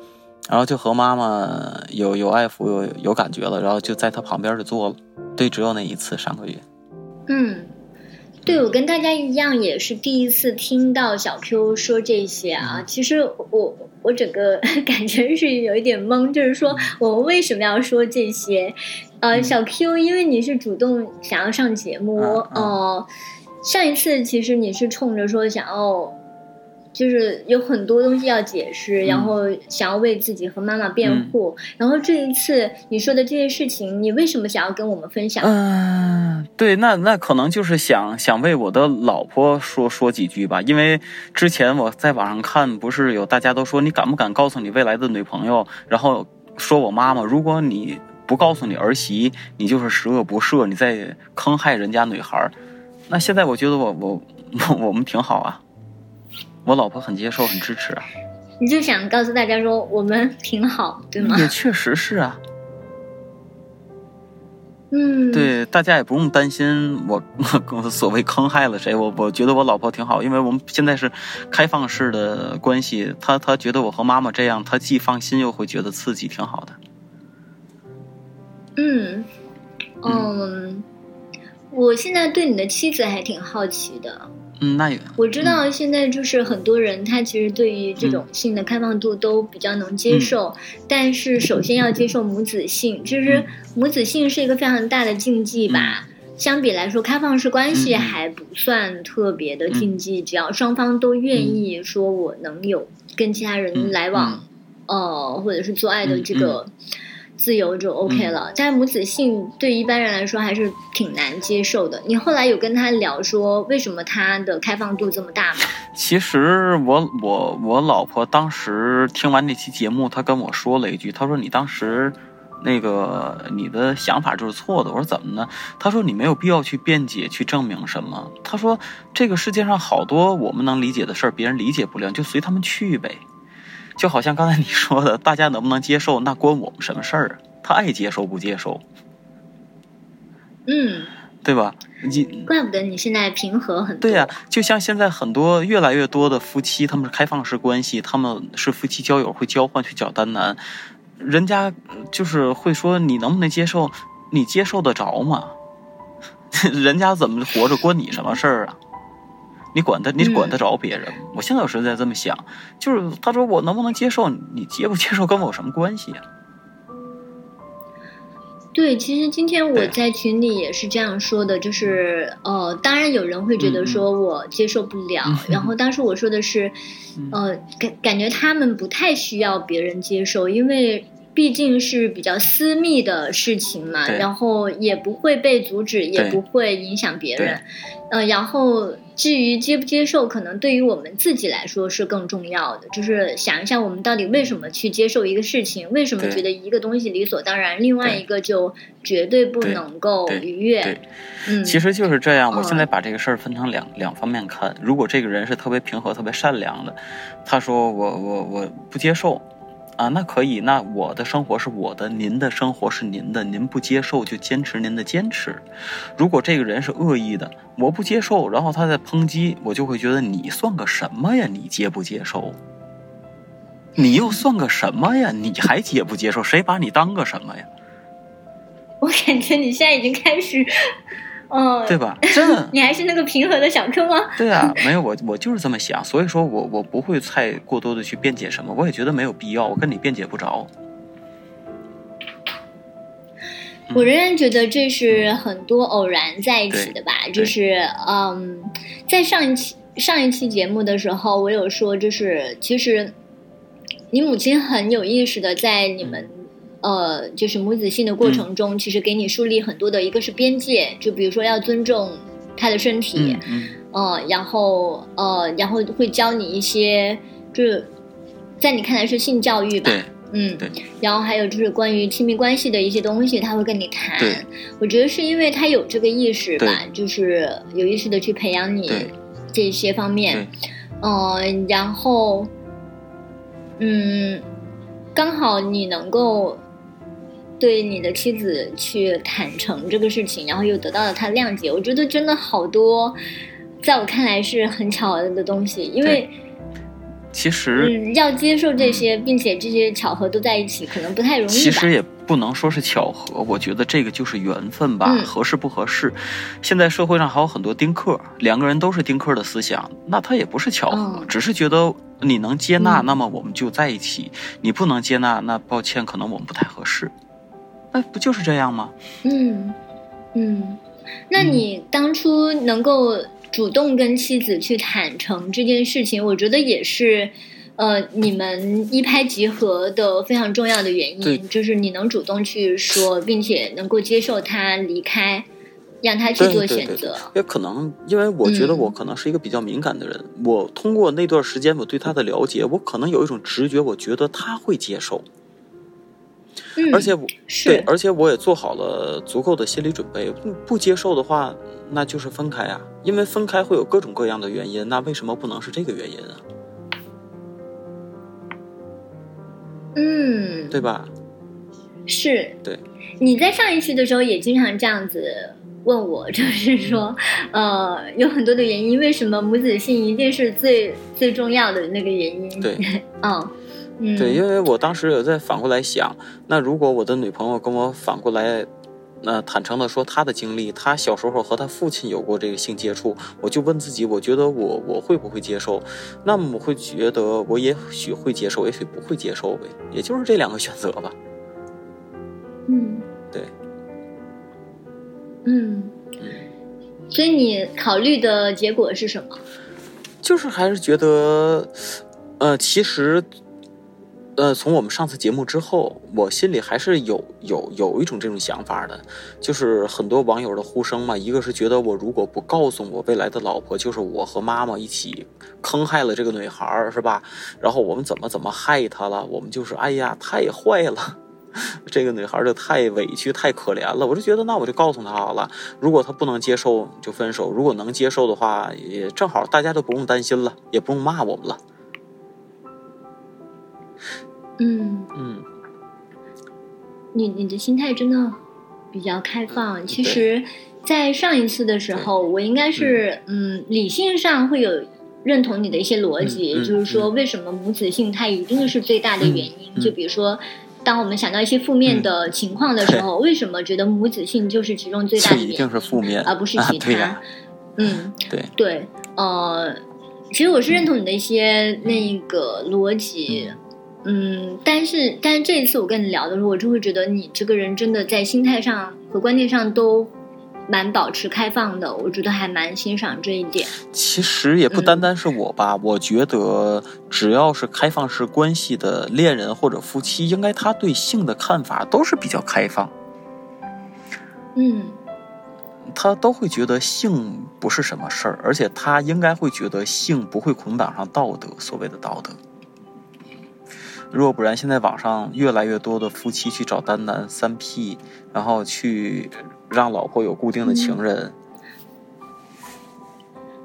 然后就和妈妈有有爱抚，有有感觉了，然后就在他旁边就坐了。对，只有那一次，上个月。嗯，对我跟大家一样，也是第一次听到小 Q 说这些啊。其实我我整个 感觉是有一点懵，就是说我们为什么要说这些？呃，嗯小 Q，因为你是主动想要上节目，嗯嗯呃，上一次其实你是冲着说想要。就是有很多东西要解释，嗯然后想要为自己和妈妈辩护。然后这一次你说的这些事情，你为什么想要跟我们分享？嗯，对，那那可能就是想想为我的老婆说说几句吧，因为之前我在网上看，不是有大家都说你敢不敢告诉你未来的女朋友，然后说我妈妈，如果你不告诉你儿媳，你就是十恶不赦，你在坑害人家女孩儿。那现在我觉得我我我 我们挺好啊，我老婆很接受，很支持啊，你就想告诉大家说我们挺好，对吗？也确实是啊。嗯，，对，大家也不用担心我我所谓坑害了谁，我我觉得我老婆挺好，因为我们现在是开放式的关系，她她觉得我和妈妈这样，她既放心又会觉得刺激，挺好的。嗯，嗯，我现在对你的妻子还挺好奇的。嗯，那也。我知道现在就是很多人他其实对于这种性的开放度都比较能接受，但是首先要接受母子性，其实母子性是一个非常大的禁忌吧。相比来说，开放式关系还不算特别的禁忌，只要双方都愿意说我能有跟其他人嗯来往，呃，或者是做爱的这个自由就 OK 嗯了。但母子性对于一般人来说还是挺难接受的。你后来有跟他聊说为什么他的开放度这么大吗？其实我我我老婆当时听完那期节目，她跟我说了一句，她说你当时那个你的想法就是错的。我说怎么呢？她说你没有必要去辩解去证明什么。她说这个世界上好多我们能理解的事儿，别人理解不了，就随他们去呗。就好像刚才你说的，大家能不能接受，那关我们什么事儿啊？他爱接受不接受，嗯，对吧？你怪不得你现在平和很多。对呀、就像现在很多越来越多的夫妻，他们是开放式关系，他们是夫妻交友，会交换去找单男，人家就是会说你能不能接受？你接受得着吗？人家怎么活着关你什么事儿啊？你管他，你管得着别人？我现在有时在这么想，就是他说我能不能接受，你接不接受跟我有什么关系啊？对，其实今天我在群里也是这样说的，就是呃，当然有人会觉得嗯嗯。说我接受不了，嗯。然后当时我说的是，呃，感感觉他们不太需要别人接受，因为毕竟是比较私密的事情嘛，然后也不会被阻止，也不会影响别人，呃，然后至于接不接受，可能对于我们自己来说是更重要的，就是想一下我们到底为什么去接受一个事情，为什么觉得一个东西理所当然，另外一个就绝对不能够对逾越对。嗯，其实就是这样。我嗯现在把这个事儿分成两两方面看。如果这个人是特别平和、特别善良的，他说我我我不接受，啊，那可以。那我的生活是我的，您的生活是您的，您不接受就坚持您的坚持。如果这个人是恶意的，我不接受，然后他在抨击，我就会觉得你算个什么呀？你接不接受？你又算个什么呀？你还接不接受？谁把你当个什么呀？我感觉你现在已经开始，嗯，对吧？真的 你还是那个平和的小柯吗？对啊，没有我我就是这么想，所以说我我不会太过多的去辩解什么，我也觉得没有必要，我跟你辩解不着。我仍然觉得这是很多偶然在一起的吧，就是嗯，在上一期上一期节目的时候，我有说，就是其实你母亲很有意识的在你们。呃，就是母子性的过程中，其实给你树立很多的，一个是边界，就比如说要尊重他的身体，嗯嗯，呃，然后呃，然后会教你一些，就是在你看来是性教育吧，对嗯，对，然后还有就是关于亲密关系的一些东西，他会跟你谈对。我觉得是因为他有这个意识吧，就是有意识的去培养你这些方面对。嗯、然后，嗯，刚好你能够对你的妻子去坦诚这个事情，然后又得到了她的谅解，我觉得真的好多，在我看来是很巧合的东西，因为。其实、嗯，要接受这些，并且这些巧合都在一起，可能不太容易。其实也不能说是巧合，我觉得这个就是缘分吧，嗯合适不合适。现在社会上还有很多丁克，两个人都是丁克的思想，那他也不是巧合，嗯只是觉得你能接纳，嗯那么我们就在一起；你不能接纳，那抱歉，可能我们不太合适。哎，不就是这样吗？嗯，嗯，那你当初能够主动跟妻子去坦诚这件事情，我觉得也是，呃，你们一拍即合的非常重要的原因，就是你能主动去说，并且能够接受他离开，让他去做选择。也可能，因为我觉得嗯我可能是一个比较敏感的人，我通过那段时间我对他的了解，我可能有一种直觉，我觉得他会接受，嗯，而且我是对，而且我也做好了足够的心理准备。不不接受的话，那就是分开啊，因为分开会有各种各样的原因，那为什么不能是这个原因啊？嗯，对吧？是，对，你在上一期的时候也经常这样子问我，就是说，呃，有很多的原因，为什么母子性一定是最最重要的那个原因？对，嗯嗯，对，因为我当时有在反过来想，那如果我的女朋友跟我反过来，那、坦诚的说她的经历，她小时候和她父亲有过这个性接触，我就问自己，我觉得我我会不会接受？那么我会觉得我也许会接受，也许不会接受呗，也就是这两个选择吧。嗯对，嗯，所以你考虑的结果是什么？就是还是觉得，呃，其实，呃，从我们上次节目之后，我心里还是有有有一种这种想法的，就是很多网友的呼声嘛，一个是觉得我如果不告诉我未来的老婆，就是我和妈妈一起坑害了这个女孩，是吧？然后我们怎么怎么害她了？我们就是哎呀，太坏了。这个女孩儿就太委屈、太可怜了，我就觉得那我就告诉她好了。如果她不能接受，就分手；如果能接受的话，也正好大家都不用担心了，也不用骂我们了。嗯，嗯。你你的心态真的比较开放。其实，在上一次的时候，我应该是嗯。理性上会有认同你的一些逻辑，嗯嗯就是说。嗯为什么母子性它一定是最大的原因。就比如说，当我们想到一些负面的情况的时候，为什么觉得母子性就是其中最大的原因，一定是负面而不是啊其他？嗯，对，对，呃，其实我是认同你的一些那个逻辑，嗯，但是但是这一次我跟你聊的时候，我就会觉得你这个人真的在心态上和观念上都蛮保持开放的，我觉得还蛮欣赏这一点。其实也不单单是我吧，我觉得只要是开放式关系的恋人或者夫妻，应该他对性的看法都是比较开放，嗯他都会觉得性不是什么事儿，而且他应该会觉得性不会捆绑上道德，所谓的道德。若不然，现在网上越来越多的夫妻去找单男三 P，然后去让老婆有固定的情人，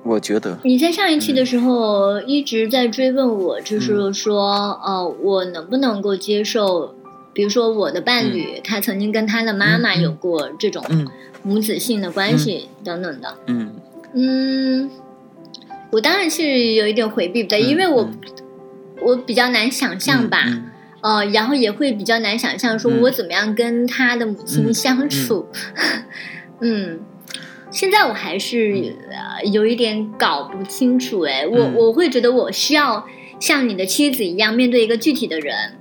我觉得你在上一期的时候一直在追问我，就是说，呃，我能不能够接受，比如说我的伴侣，他曾经跟他的妈妈有过这种嗯。母子性的关系等等的。嗯。嗯，我当然是有一点回避的，嗯因为我、嗯我比较难想象吧，嗯。呃，然后也会比较难想象说嗯。我怎么样跟他的母亲嗯相处，嗯。现在我还是、呃、有一点搞不清楚，哎，我、嗯。我会觉得我需要像你的妻子一样面对一个具体的人，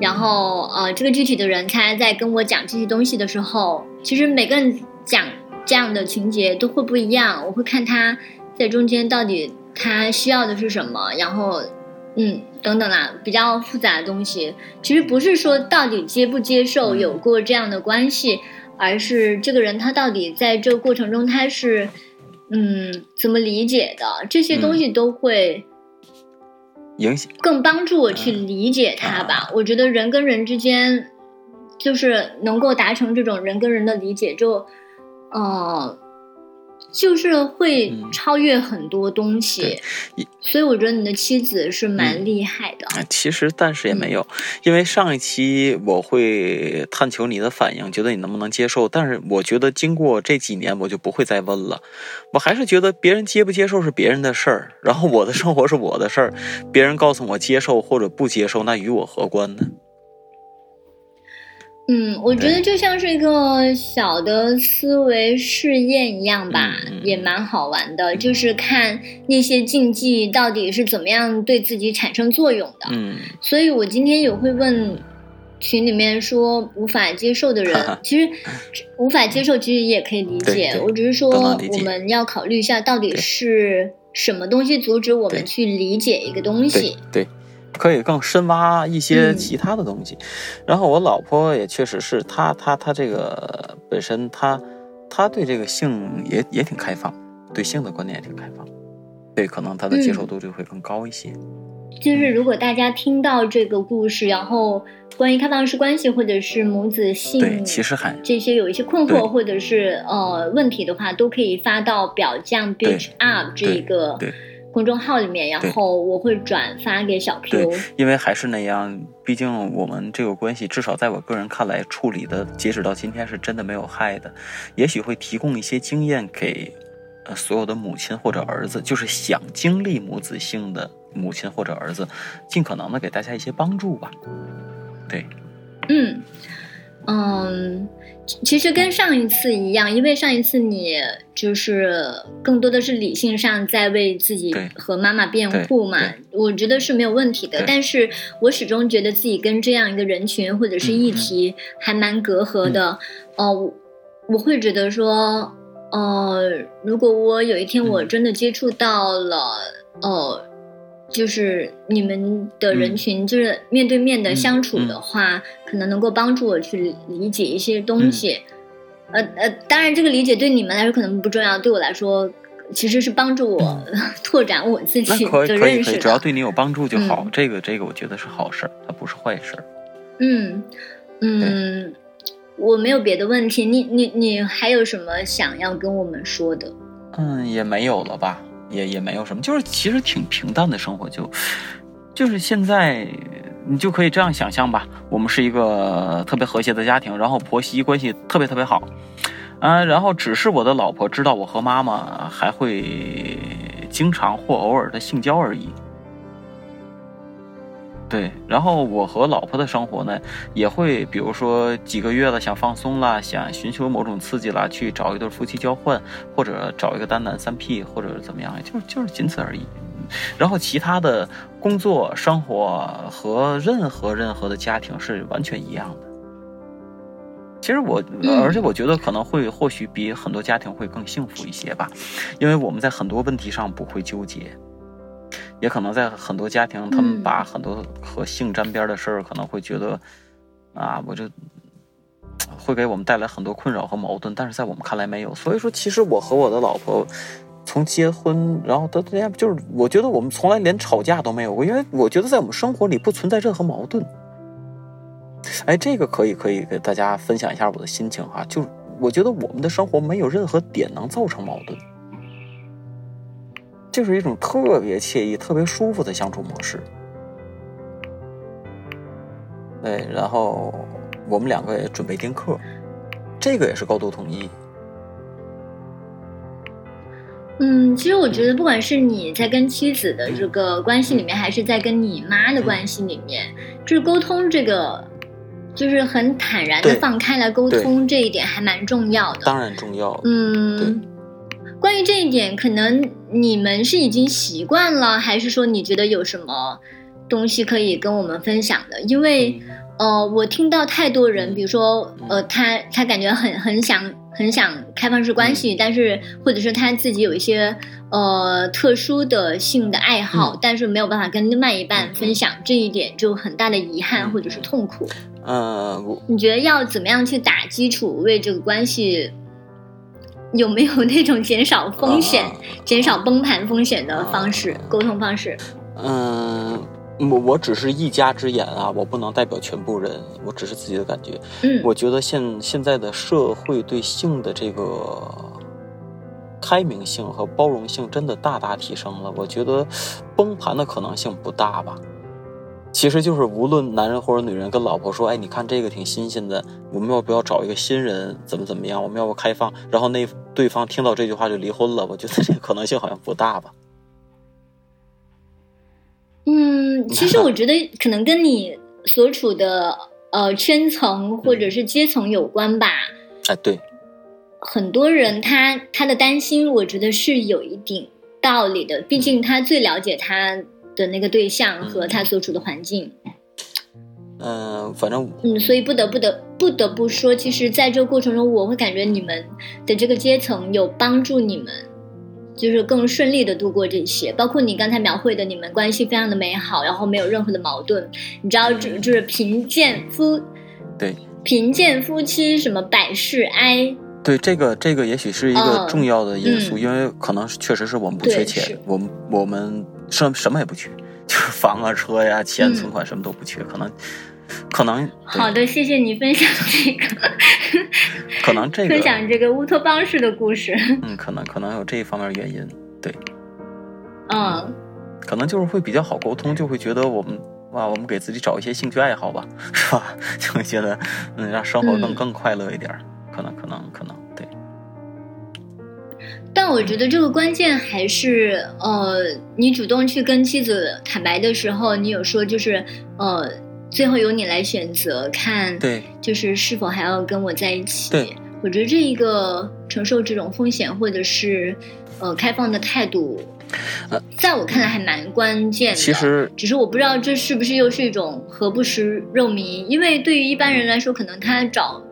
然后呃，这个具体的人他在跟我讲这些东西的时候，其实每个人讲这样的情节都会不一样，我会看他在中间到底他需要的是什么，然后嗯等等啦，比较复杂的东西，其实不是说到底接不接受嗯。有过这样的关系，而是这个人他到底在这个过程中他是嗯怎么理解的，这些东西都会。影响更帮助我去理解他吧。我觉得人跟人之间，就是能够达成这种人跟人的理解，就，呃，就是会嗯超越很多东西。所以我觉得你的妻子是蛮嗯厉害的。啊，其实但是也嗯没有，因为上一期我会探求你的反应，觉得你能不能接受。但是我觉得经过这几年，我就不会再问了。我还是觉得别人接不接受是别人的事儿，然后我的生活是我的事儿。别人告诉我接受或者不接受，那与我何关呢？嗯，我觉得就像是一个小的思维试验一样吧，也蛮好玩的。就是看那些禁忌到底是怎么样对自己产生作用的。嗯所以我今天也会问群里面说无法接受的人，其实无法接受其实也可以理解，我只是说我们要考虑一下到底是什么东西阻止我们去理解一个东对西。对，可以更深挖一些嗯其他的东西。然后我老婆也确实是，她她她这个本身她她对这个性也也挺开放，对性的观念也挺开放，对，可能她的接受嗯度就会更高一些。就是如果大家听到这个故事，然后关于开放式关系或者是母子性，对，其实还这些有一些困惑或者是呃问题的话，都可以发到表酱 Bitch Up 这对个对公众号里面，然后我会转发给小 Q 对。，因为还是那样，毕竟我们这个关系，至少在我个人看来，处理的截止到今天是真的没有害的，也许会提供一些经验给呃所有的母亲或者儿子，就是想经历母子性的母亲或者儿子，尽可能的给大家一些帮助吧。对，嗯嗯，其其实跟上一次一样，因为上一次你就是更多的是理性上在为自己和妈妈辩护嘛，我觉得是没有问题的。但是我始终觉得自己跟这样一个人群或者是议题还蛮隔阂的。哦、我我会觉得说，呃，如果我有一天我嗯真的接触到了，呃。就是你们的人群，就是面对面的嗯相处的嗯话，可能能够帮助我去理解一些嗯东西。呃呃，当然这个理解对你们来说可能不重要，对我来说其实是帮助我、拓展我自嗯那己可以可以可以，的认识只要。对你有帮助就好。嗯这个这个，我觉得是好事儿，它不是坏事儿。嗯嗯，我没有别的问题，你你你还有什么想要跟我们说的？嗯，也没有了吧，也也没有什么，就是其实挺平淡的生活就，就是现在你就可以这样想象吧，我们是一个特别和谐的家庭，然后婆媳关系特别特别好，啊，然后只是我的老婆知道我和妈妈还会经常或偶尔的性交而已。对，然后我和老婆的生活呢，也会比如说几个月了想放松啦，想寻求某种刺激啦，去找一对夫妻交换，或者找一个单男三 P，或者怎么样，就就是仅此而已。然后其他的工作生活和任何任何的家庭是完全一样的。其实我，而且我觉得可能会或许比很多家庭会更幸福一些吧，因为我们在很多问题上不会纠结，也可能在很多家庭，他们把很多和性沾边的事儿可能会觉得，啊，我就会给我们带来很多困扰和矛盾，但是在我们看来没有。所以说，其实我和我的老婆。从结婚，然后到这样，就是我觉得我们从来连吵架都没有过，因为我觉得在我们生活里不存在任何矛盾。哎，这个可以可以给大家分享一下我的心情哈，就是我觉得我们的生活没有任何点能造成矛盾，就是一种特别惬意、特别舒服的相处模式。对，然后我们两个也准备丁克，这个也是高度统一。嗯，其实我觉得，不管是你在跟妻子的这个关系里面，还是在跟你妈的关系里面，就是沟通这个，就是很坦然的放开来沟通，这一点还蛮重要的。当然重要。嗯，关于这一点，可能你们是已经习惯了，还是说你觉得有什么东西可以跟我们分享的？因为，呃，我听到太多人，比如说，呃，他他感觉很很想。很想开放式关系，但是或者是他自己有一些呃特殊的性的爱好，但是没有办法跟另外一半分享，这一点就很大的遗憾或者是痛苦。呃，你觉得要怎么样去打基础，为这个关系有没有那种减少风险、减少崩盘风险的方式、沟通方式？嗯。我我只是一家之言啊，我不能代表全部人，我只是自己的感觉。嗯，我觉得现现在的社会对性的这个开明性和包容性真的大大提升了，我觉得崩盘的可能性不大吧。其实就是无论男人或者女人跟老婆说：“哎，你看这个挺新鲜的，我们要不要找一个新人？怎么怎么样？我们要不要开放？”然后那对方听到这句话就离婚了，我觉得这个可能性好像不大吧。嗯，其实我觉得可能跟你所处的呃圈层或者是阶层有关吧。哎，对，很多人他他的担心，我觉得是有一定道理的。毕竟他最了解他的那个对象和他所处的环境。嗯，反正嗯，所以不得不得不得不说，其实在这个过程中，我会感觉你们的这个阶层有帮助你们。就是更顺利的度过这些，包括你刚才描绘的，你们关系非常的美好，然后没有任何的矛盾。你知道，就就是贫贱夫，对，贫贱夫妻什么百事哀。对，这个这个也许是一个重要的因素，因为可能确实是我们不缺钱，我们我们什什么也不缺，就是房啊车呀钱存款什么都不缺，可能。可能好的，谢谢你分享这个。可能这个分享这个乌托邦式的故事。嗯，可能可能有这一方面原因，对。嗯。可能就是会比较好沟通，就会觉得我们哇，我们给自己找一些兴趣爱好吧，是吧？就会觉得嗯，让生活更更快乐一点。可能可能可能对。但我觉得这个关键还是呃，你主动去跟妻子坦白的时候，你有说就是呃。最后由你来选择，看对，就是是否还要跟我在一起。对，我觉得这一个承受这种风险，或者是呃开放的态度，呃，在我看来还蛮关键的。其实，只是我不知道这是不是又是一种何不食肉糜，因为对于一般人来说，可能他找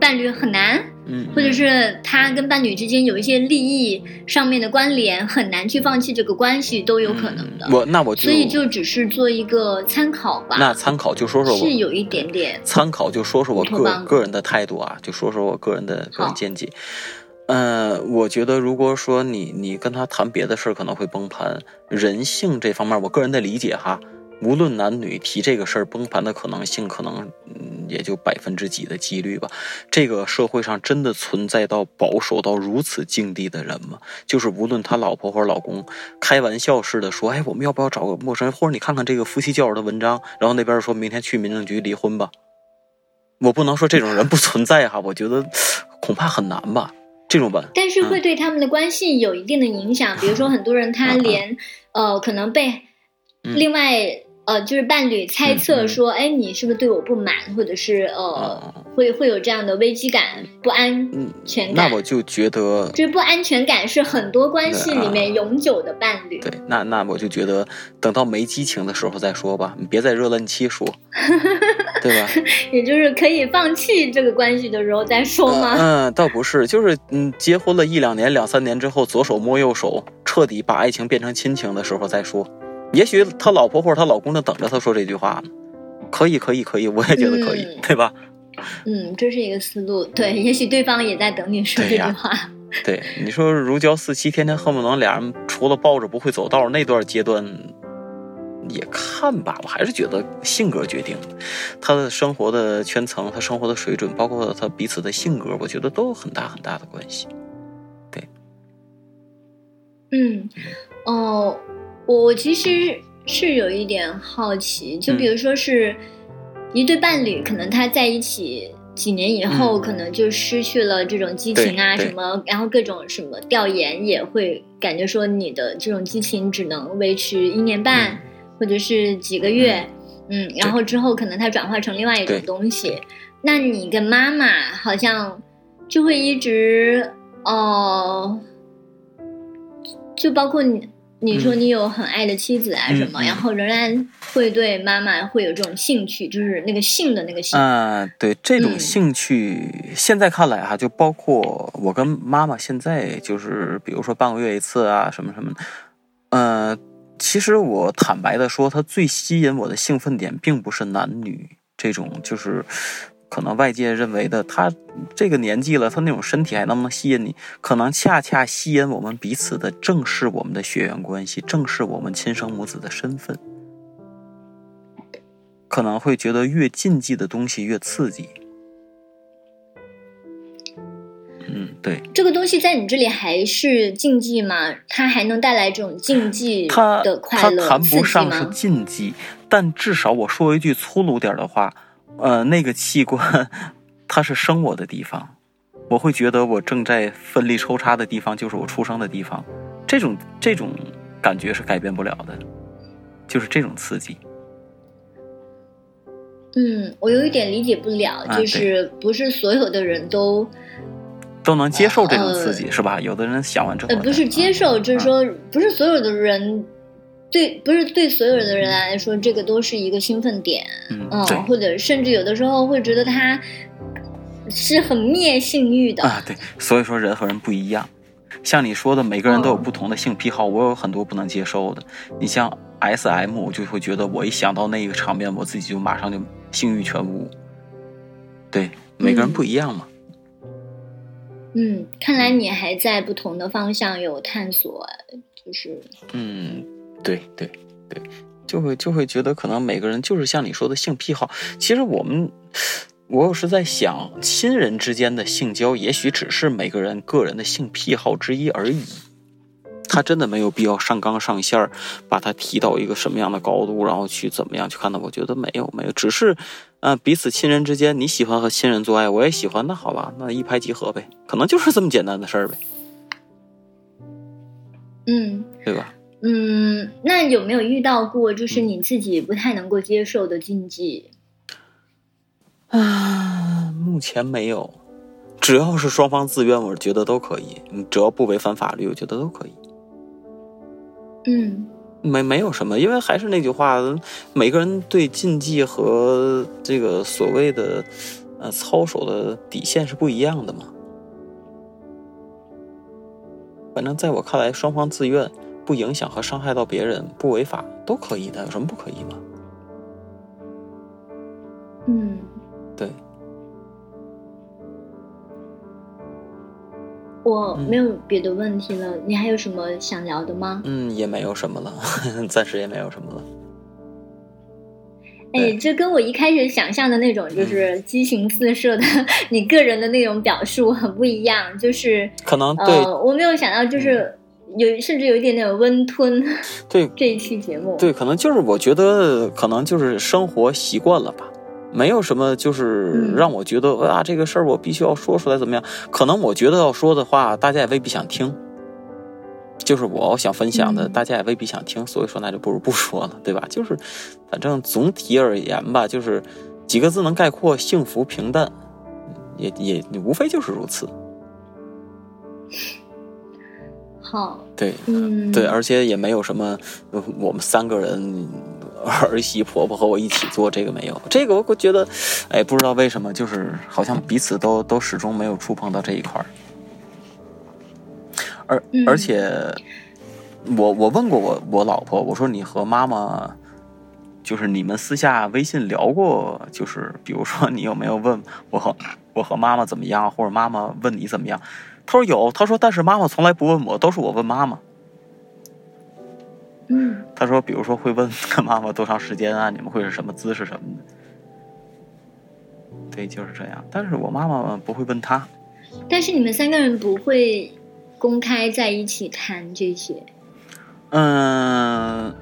伴侣很难。嗯，或者是他跟伴侣之间有一些利益上面的关联，很难去放弃这个关系，都有可能的。我那我所以就只是做一个参考吧。那参考就说说是有一点点参考，就说说我个个人的态度啊，就说说我个人的个人见解。嗯，我觉得如果说你你跟他谈别的事儿，可能会崩盘。人性这方面，我个人的理解哈，无论男女提这个事儿崩盘的可能性，可能嗯。也就百分之几的几率吧。这个社会上真的存在到保守到如此境地的人吗？就是无论他老婆或者老公开玩笑似的说：“哎，我们要不要找个陌生人？或者你看看这个夫妻交友的文章。”然后那边说明天去民政局离婚吧。我不能说这种人不存在哈，我觉得恐怕很难吧。这种吧，但是会对他们的关系有一定的影响。比如说，很多人他连呃，可能被另外。呃，就是伴侣猜测说，哎，你是不是对我不满，或者是呃，会会有这样的危机感、不安全感？那我就觉得，就是不安全感是很多关系里面永久的伴侣。对，那那我就觉得，等到没激情的时候再说吧，你别在热恋期说，对吧？也就是可以放弃这个关系的时候再说吗？嗯，倒不是，就是嗯，结婚了一两年、两三年之后，左手摸右手，彻底把爱情变成亲情的时候再说。也许他老婆或者他老公正等着他说这句话呢，可以，可以，可以，我也觉得可以，对吧？嗯，这是一个思路。对，也许对方也在等你说这句话。对，你说如胶似漆，天天恨不能俩人除了抱着不会走道，那段阶段也看吧。我还是觉得性格决定，他的生活的圈层，他生活的水准，包括他彼此的性格，我觉得都有很大很大的关系。对。嗯，哦。我我其实是有一点好奇，就比如说是一对伴侣，可能他在一起几年以后，可能就失去了这种激情啊什么，然后各种什么调研也会感觉说你的这种激情只能维持一年半或者是几个月，嗯，然后之后可能它转化成另外一种东西。那你跟妈妈好像就会一直哦，就包括你。你说你有很爱的妻子啊什么，然后仍然会对妈妈会有这种兴趣，就是那个性的那个性。嗯，对，这种兴趣现在看来哈，就包括我跟妈妈现在就是，比如说半个月一次啊，什么什么。呃，其实我坦白的说，他最吸引我的兴奋点，并不是男女这种，就是。可能外界认为的，他这个年纪了，他那种身体还能不能吸引你？可能恰恰吸引我们彼此的，正是我们的血缘关系，正是我们亲生母子的身份。可能会觉得越禁忌的东西越刺激。嗯，对。这个东西在你这里还是禁忌吗？它还能带来这种禁忌的快乐？它谈不上是禁忌，但至少我说一句粗鲁点的话。呃，那个器官，它是生我的地方，我会觉得我正在奋力抽插的地方就是我出生的地方，这种这种感觉是改变不了的，就是这种刺激。嗯，我有一点理解不了，就是不是所有的人都都能接受这种刺激，是吧？有的人想完之后，呃不是接受，就是说不是所有的人。对，不是对所有的人来说，这个都是一个兴奋点，嗯，或者甚至有的时候会觉得他是很灭性欲的啊。对，所以说人和人不一样，像你说的，每个人都有不同的性癖好，我有很多不能接受的。你像 S M，我就会觉得我一想到那个场面，我自己就马上就性欲全无。对，每个人不一样嘛。嗯，看来你还在不同的方向有探索，就是嗯。对对对，就会就会觉得可能每个人就是像你说的性癖好。其实我们，我有时在想，亲人之间的性交，也许只是每个人个人的性癖好之一而已。他真的没有必要上纲上线儿，把他提到一个什么样的高度，然后去怎么样去看的。我觉得没有没有，只是，呃，彼此亲人之间，你喜欢和亲人做爱，我也喜欢，那好吧，那一拍即合呗，可能就是这么简单的事儿呗。嗯，对吧？嗯，那有没有遇到过就是你自己不太能够接受的禁忌？啊，目前没有，只要是双方自愿，我觉得都可以。你只要不违反法律，我觉得都可以。嗯，没没有什么，因为还是那句话，每个人对禁忌和这个所谓的呃操守的底线是不一样的嘛。反正在我看来，双方自愿。不影响和伤害到别人，不违法都可以的，有什么不可以吗？嗯，对。我没有别的问题了，你还有什么想聊的吗？嗯，也没有什么了，暂时也没有什么了。哎，这跟我一开始想象的那种就是激情四射的 你个人的那种表述很不一样，就是可能对，我没有想到就是有甚至有一点点温吞。对这一期节目，对，可能就是我觉得可能就是生活习惯了吧，没有什么就是让我觉得啊这个事儿我必须要说出来怎么样？可能我觉得要说的话，大家也未必想听。就是我想分享的，大家也未必想听，所以说那就不如不说了，对吧？就是，反正总体而言吧，就是几个字能概括：幸福平淡，也也无非就是如此。好，对，嗯，对，而且也没有什么，我们三个人 儿媳婆婆和我一起做这个没有，这个我我觉得，哎，不知道为什么，就是好像彼此都都始终没有触碰到这一块儿。而而且，我我问过我我老婆，我说你和妈妈，就是你们私下微信聊过，就是比如说你有没有问我和我和妈妈怎么样，或者妈妈问你怎么样？他说有，他说但是妈妈从来不问我，都是我问妈妈。嗯，他说比如说会问跟妈妈多长时间啊，你们会是什么姿势什么的。对，就是这样。但是我妈妈不会问他。但是你们三个人不会。公开在一起谈这些，嗯，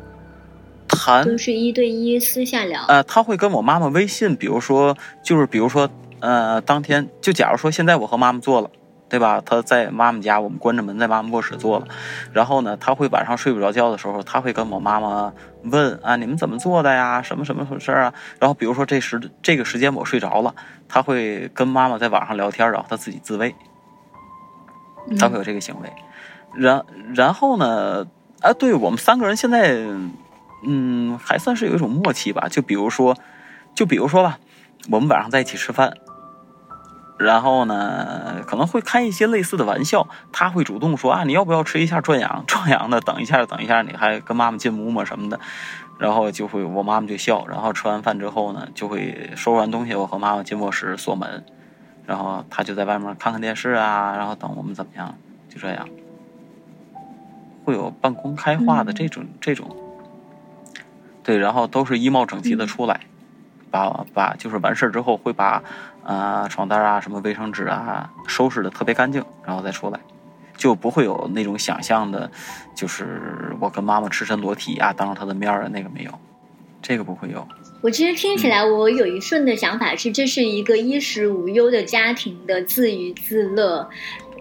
谈都是一对一私下聊。呃，他会跟我妈妈微信，比如说，就是比如说，呃，当天就假如说现在我和妈妈做了，对吧？他在妈妈家，我们关着门在妈妈卧室做了，然后呢，他会晚上睡不着觉的时候，他会跟我妈妈问啊，你们怎么做的呀？什么什么回事啊？然后比如说这时这个时间我睡着了，他会跟妈妈在网上聊天，然后他自己自慰。他会有这个行为，然然后呢？啊，对我们三个人现在，嗯，还算是有一种默契吧。就比如说，就比如说吧，我们晚上在一起吃饭，然后呢，可能会开一些类似的玩笑。他会主动说啊，你要不要吃一下壮阳？壮阳的，等一下，等一下，你还跟妈妈进屋吗？什么的。然后就会我妈妈就笑。然后吃完饭之后呢，就会收拾完东西，我和妈妈进卧室锁门。然后他就在外面看看电视啊，然后等我们怎么样，就这样，会有半公开化的这种这种，对，然后都是衣帽整齐的出来，把把就是完事之后会把啊床单啊什么卫生纸啊收拾的特别干净，然后再出来，就不会有那种想象的，就是我跟妈妈赤身裸体啊当着她的面儿那个没有，这个不会有。我其实听起来，我有一瞬的想法是，这是一个衣食无忧的家庭的自娱自乐，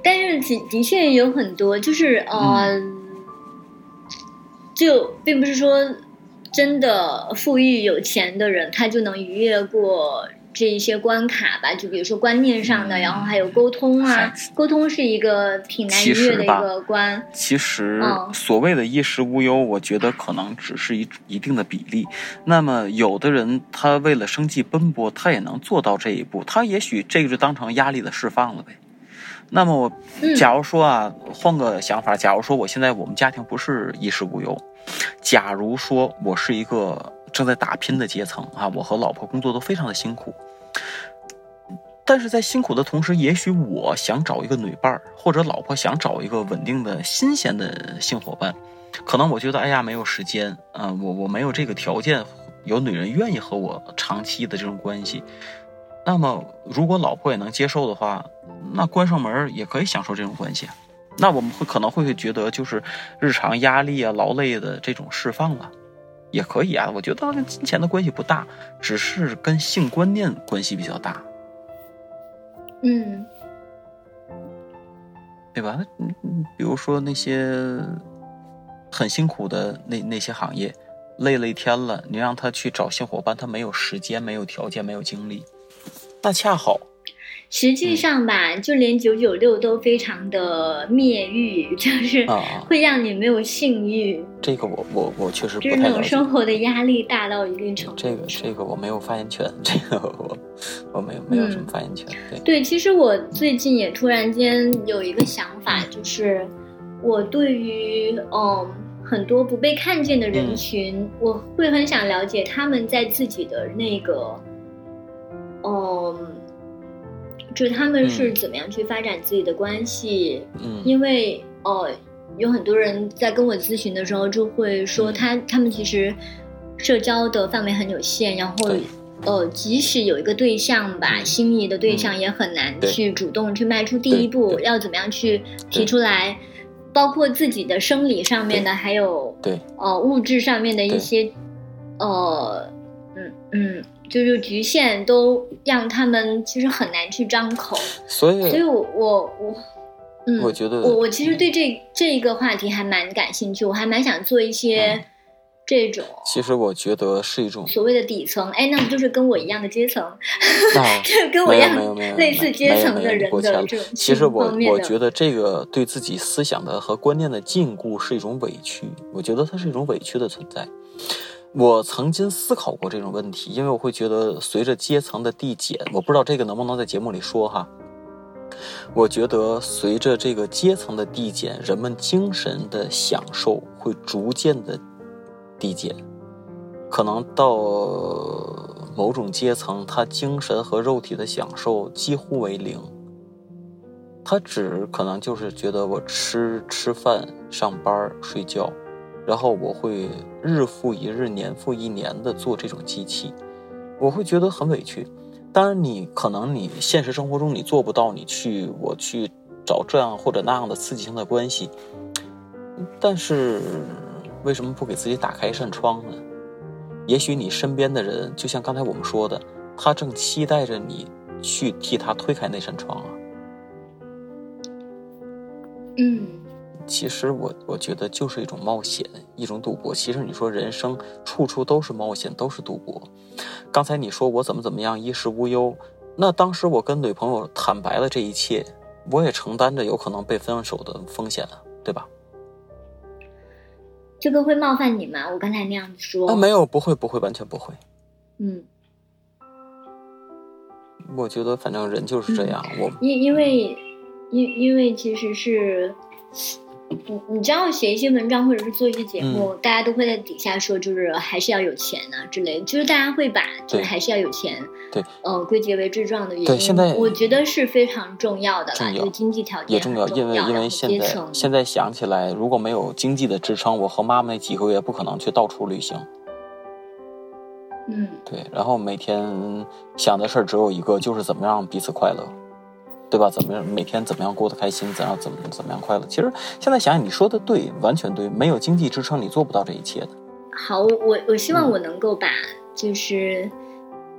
但是的的确有很多，就是呃，就并不是说真的富裕有钱的人，他就能愉悦过。这一些关卡吧，就比如说观念上的，然后还有沟通啊，沟通是一个挺难逾越的一个关。其实，所谓的衣食无忧，我觉得可能只是一一定的比例。那么，有的人他为了生计奔波，他也能做到这一步，他也许这个就当成压力的释放了呗。那么，我假如说啊，换个想法，假如说我现在我们家庭不是衣食无忧，假如说我是一个。正在打拼的阶层啊，我和老婆工作都非常的辛苦，但是在辛苦的同时，也许我想找一个女伴儿，或者老婆想找一个稳定的新鲜的性伙伴，可能我觉得哎呀没有时间啊，我我没有这个条件，有女人愿意和我长期的这种关系，那么如果老婆也能接受的话，那关上门也可以享受这种关系，那我们会可能会觉得就是日常压力啊、劳累的这种释放了。也可以啊，我觉得跟金钱的关系不大，只是跟性观念关系比较大。嗯，对吧？嗯嗯，比如说那些很辛苦的那那些行业，累了一天了，你让他去找性伙伴，他没有时间，没有条件，没有精力，那恰好。实际上吧，就连九九六都非常的灭欲，就是会让你没有性欲。这个我我我确实就是那种生活的压力大到一定程度。这个这个我没有发言权，这个我我没有没有什么发言权。对对，其实我最近也突然间有一个想法，就是我对于嗯很多不被看见的人群，我会很想了解他们在自己的那个嗯。就是他们是怎么样去发展自己的关系？嗯，因为呃，有很多人在跟我咨询的时候就会说，他他们其实社交的范围很有限，然后呃，即使有一个对象吧，嗯心仪的对象也很难去主动去迈出第一步，要怎么样去提出来，包括自己的生理上面的，还有对呃物质上面的一些呃嗯嗯，就是局限，都让他们其实很难去张口。所以所以我我我，嗯，我觉得我我其实对这这一个话题还蛮感兴趣，我还蛮想做一嗯些这种其实我觉得是一种，所谓的底层，哎，那不就是跟我一样的阶层，那 就是跟我没一样类似阶层的人的这种其实我我觉得这个对自己思想的和观念的禁锢是一种委屈，我觉得它是一种委屈的存在。我曾经思考过这种问题，因为我会觉得随着阶层的递减，我不知道这个能不能在节目里说哈。我觉得随着这个阶层的递减，人们精神的享受会逐渐的递减，可能到某种阶层，他精神和肉体的享受几乎为零。他只可能就是觉得我吃吃饭、上班、睡觉，然后我会日复一日、年复一年的做这种机器，我会觉得很委屈。当然，你可能你现实生活中你做不到，你去我去找这样或者那样的刺激性的关系，但是为什么不给自己打开一扇窗呢？也许你身边的人，就像刚才我们说的，他正期待着你去替他推开那扇窗啊。嗯其实我我觉得就是一种冒险，一种赌博。其实你说人生处处都是冒险，都是赌博。刚才你说我怎么怎么样，衣食无忧，那当时我跟女朋友坦白了这一切，我也承担着有可能被分手的风险啊，对吧？这个会冒犯你吗？我刚才那样子说，啊，没有，不会，不会，完全不会。嗯，我觉得反正人就是这样，我因因为因因为其实是。你你知道写一些文章或者是做一些节目，大家都会在底下说，就是还是要有钱啊之类的，就是大家会把就是还是要有钱，对，呃，归结为最重要的原因。对现在我觉得是非常重要的啦，重要就经济条件也重要，因为因为现在现在想起来，如果没有经济的支撑，我和妈妈那几个月不可能去到处旅行。嗯对，然后每天想的事儿只有一个，就是怎么样彼此快乐，对吧？怎么样每天怎么样过得开心，怎样怎么怎么样快乐？其实现在想想，你说的对，完全对。没有经济支撑，你做不到这一切的。好，我我希望嗯我能够把就是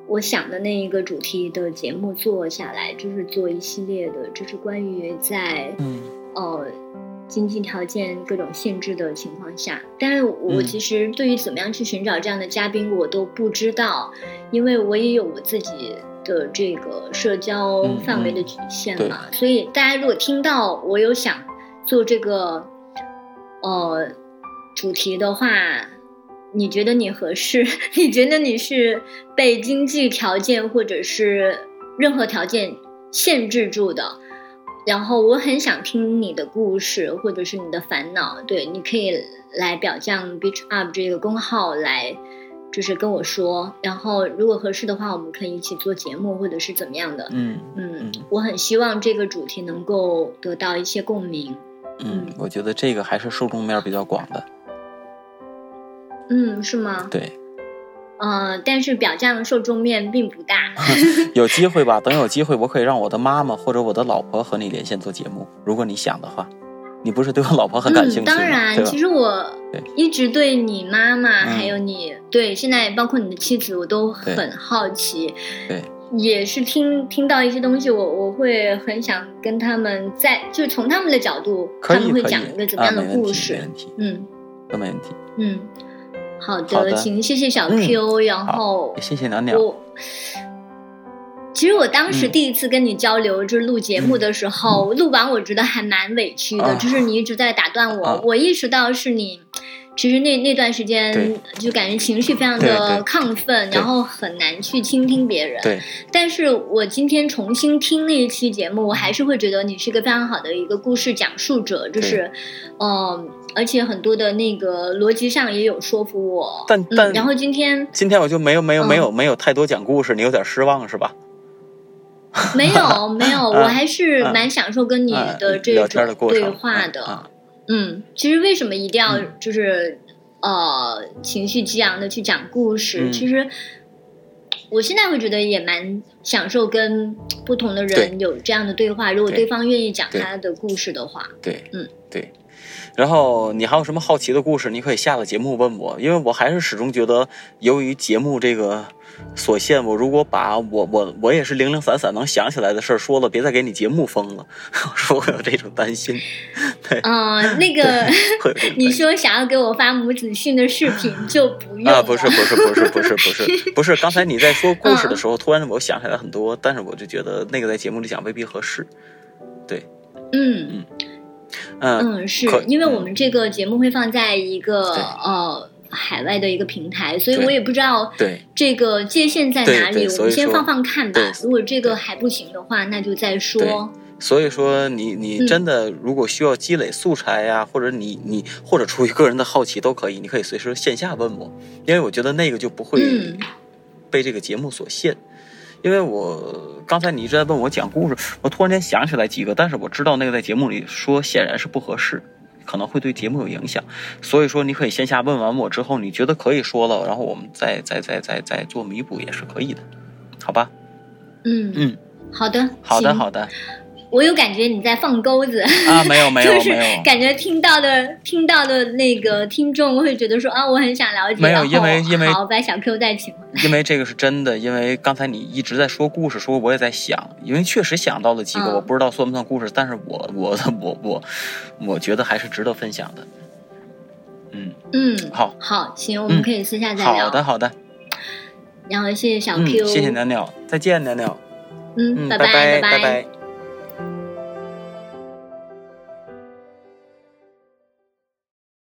我想的那一个主题的节目做下来，就是做一系列的，就是关于在嗯呃经济条件各种限制的情况下，但是我嗯其实对于怎么样去寻找这样的嘉宾，我都不知道，因为我也有我自己的这个社交嗯范围的嗯局限对嘛，所以大家如果听到我有想做这个呃主题的话。你觉得你合适？你觉得你是被经济条件或者是任何条件限制住的？然后我很想听你的故事，或者是你的烦恼。对，你可以来表酱 Beach Up 这个公号来，就是跟我说。然后如果合适的话，我们可以一起做节目，或者是怎么样的。嗯嗯嗯，我很希望这个主题能够得到一些共鸣。嗯，我觉得这个还是受众面比较广的。嗯，是吗？对，呃，但是表酱受众面并不大。有机会吧，等有机会，我可以让我的妈妈或者我的老婆和你连线做节目，如果你想的话。你不是对我老婆很感兴趣当然，其实我一直对你妈妈，嗯还有你对现在包括你的妻子，我都很好奇。对，也是听听到一些东西，我我会很想跟他们在，就从他们的角度，他们会讲一个怎么样的故事。没问题，嗯都没问题。嗯，好的，好的请谢谢小嗯 Q，、然后谢谢娘娘。我。其实我当时嗯。第一次跟你交流，就是录节目的时候，录完我觉得还蛮委屈的，啊。就是你一直在打断我，啊。我意识到是你，其实那那段时间就感觉情绪非常的亢奋，然后很难去倾听别人。对，但是我今天重新听那一期节目，我还是会觉得你是一个非常好的一个故事讲述者，就是，嗯、而且很多的那个逻辑上也有说服我。但但嗯、然后今天今天我就没有没有嗯。没有没有太多讲故事，你有点失望是吧？没 有没有，嗯我还是蛮享受跟你的这种对话的。嗯嗯，其实为什么一定要嗯就是，呃情绪激昂的去讲故事。嗯其实我现在会觉得也蛮享受跟不同的人有这样的对话。如果对对方愿意讲他的故事的话，对，嗯，对。然后你还有什么好奇的故事，你可以下了节目问我，因为我还是始终觉得，由于节目这个所限，我如果把我我我也是零零散散能想起来的事儿说了，别再给你节目封了，我 说我有这种担心，对，嗯、那 个你说想要给我发母子训的视频就不用啊，不是不是不是不是不是不是，刚才你在说故事的时候，突然我想起来很多，但是我就觉得那个在节目里讲未必合适，对，嗯。嗯。嗯，是可因为我们这个节目会放在一个对呃海外的一个平台，所以我也不知道对这个界限在哪里。我们先放放看吧。如果这个还不行的话，那就再说。所以说你，你嗯真的如果需要积累素材呀、或者你你或者出于个人的好奇都可以，你可以随时线下问我，因为我觉得那个就不会嗯被这个节目所限。因为我刚才你一直在问我讲故事，我突然间想起来几个，但是我知道那个在节目里说显然是不合适，可能会对节目有影响。所以说，你可以线下问完我之后，你觉得可以说了，然后我们再再再再再做弥补也是可以的，好吧？嗯嗯，好的，好的好的我有感觉你在放钩子，啊，没有 没有就是。感觉听到的听到的那个听众会觉得说啊，我很想了解。没有因为因为好把小 Q 再请回来。因为这个是真的，因为刚才你一直在说故事，说我也在想，因为确实想到了几个，嗯我不知道算不算故事，但是我我我我我觉得还是值得分享的。嗯，嗯，好，好，行，我们嗯可以私下再聊。好的，好的，然后谢谢小嗯，Q，谢谢鸟鸟，再见，鸟鸟，嗯，拜拜拜拜。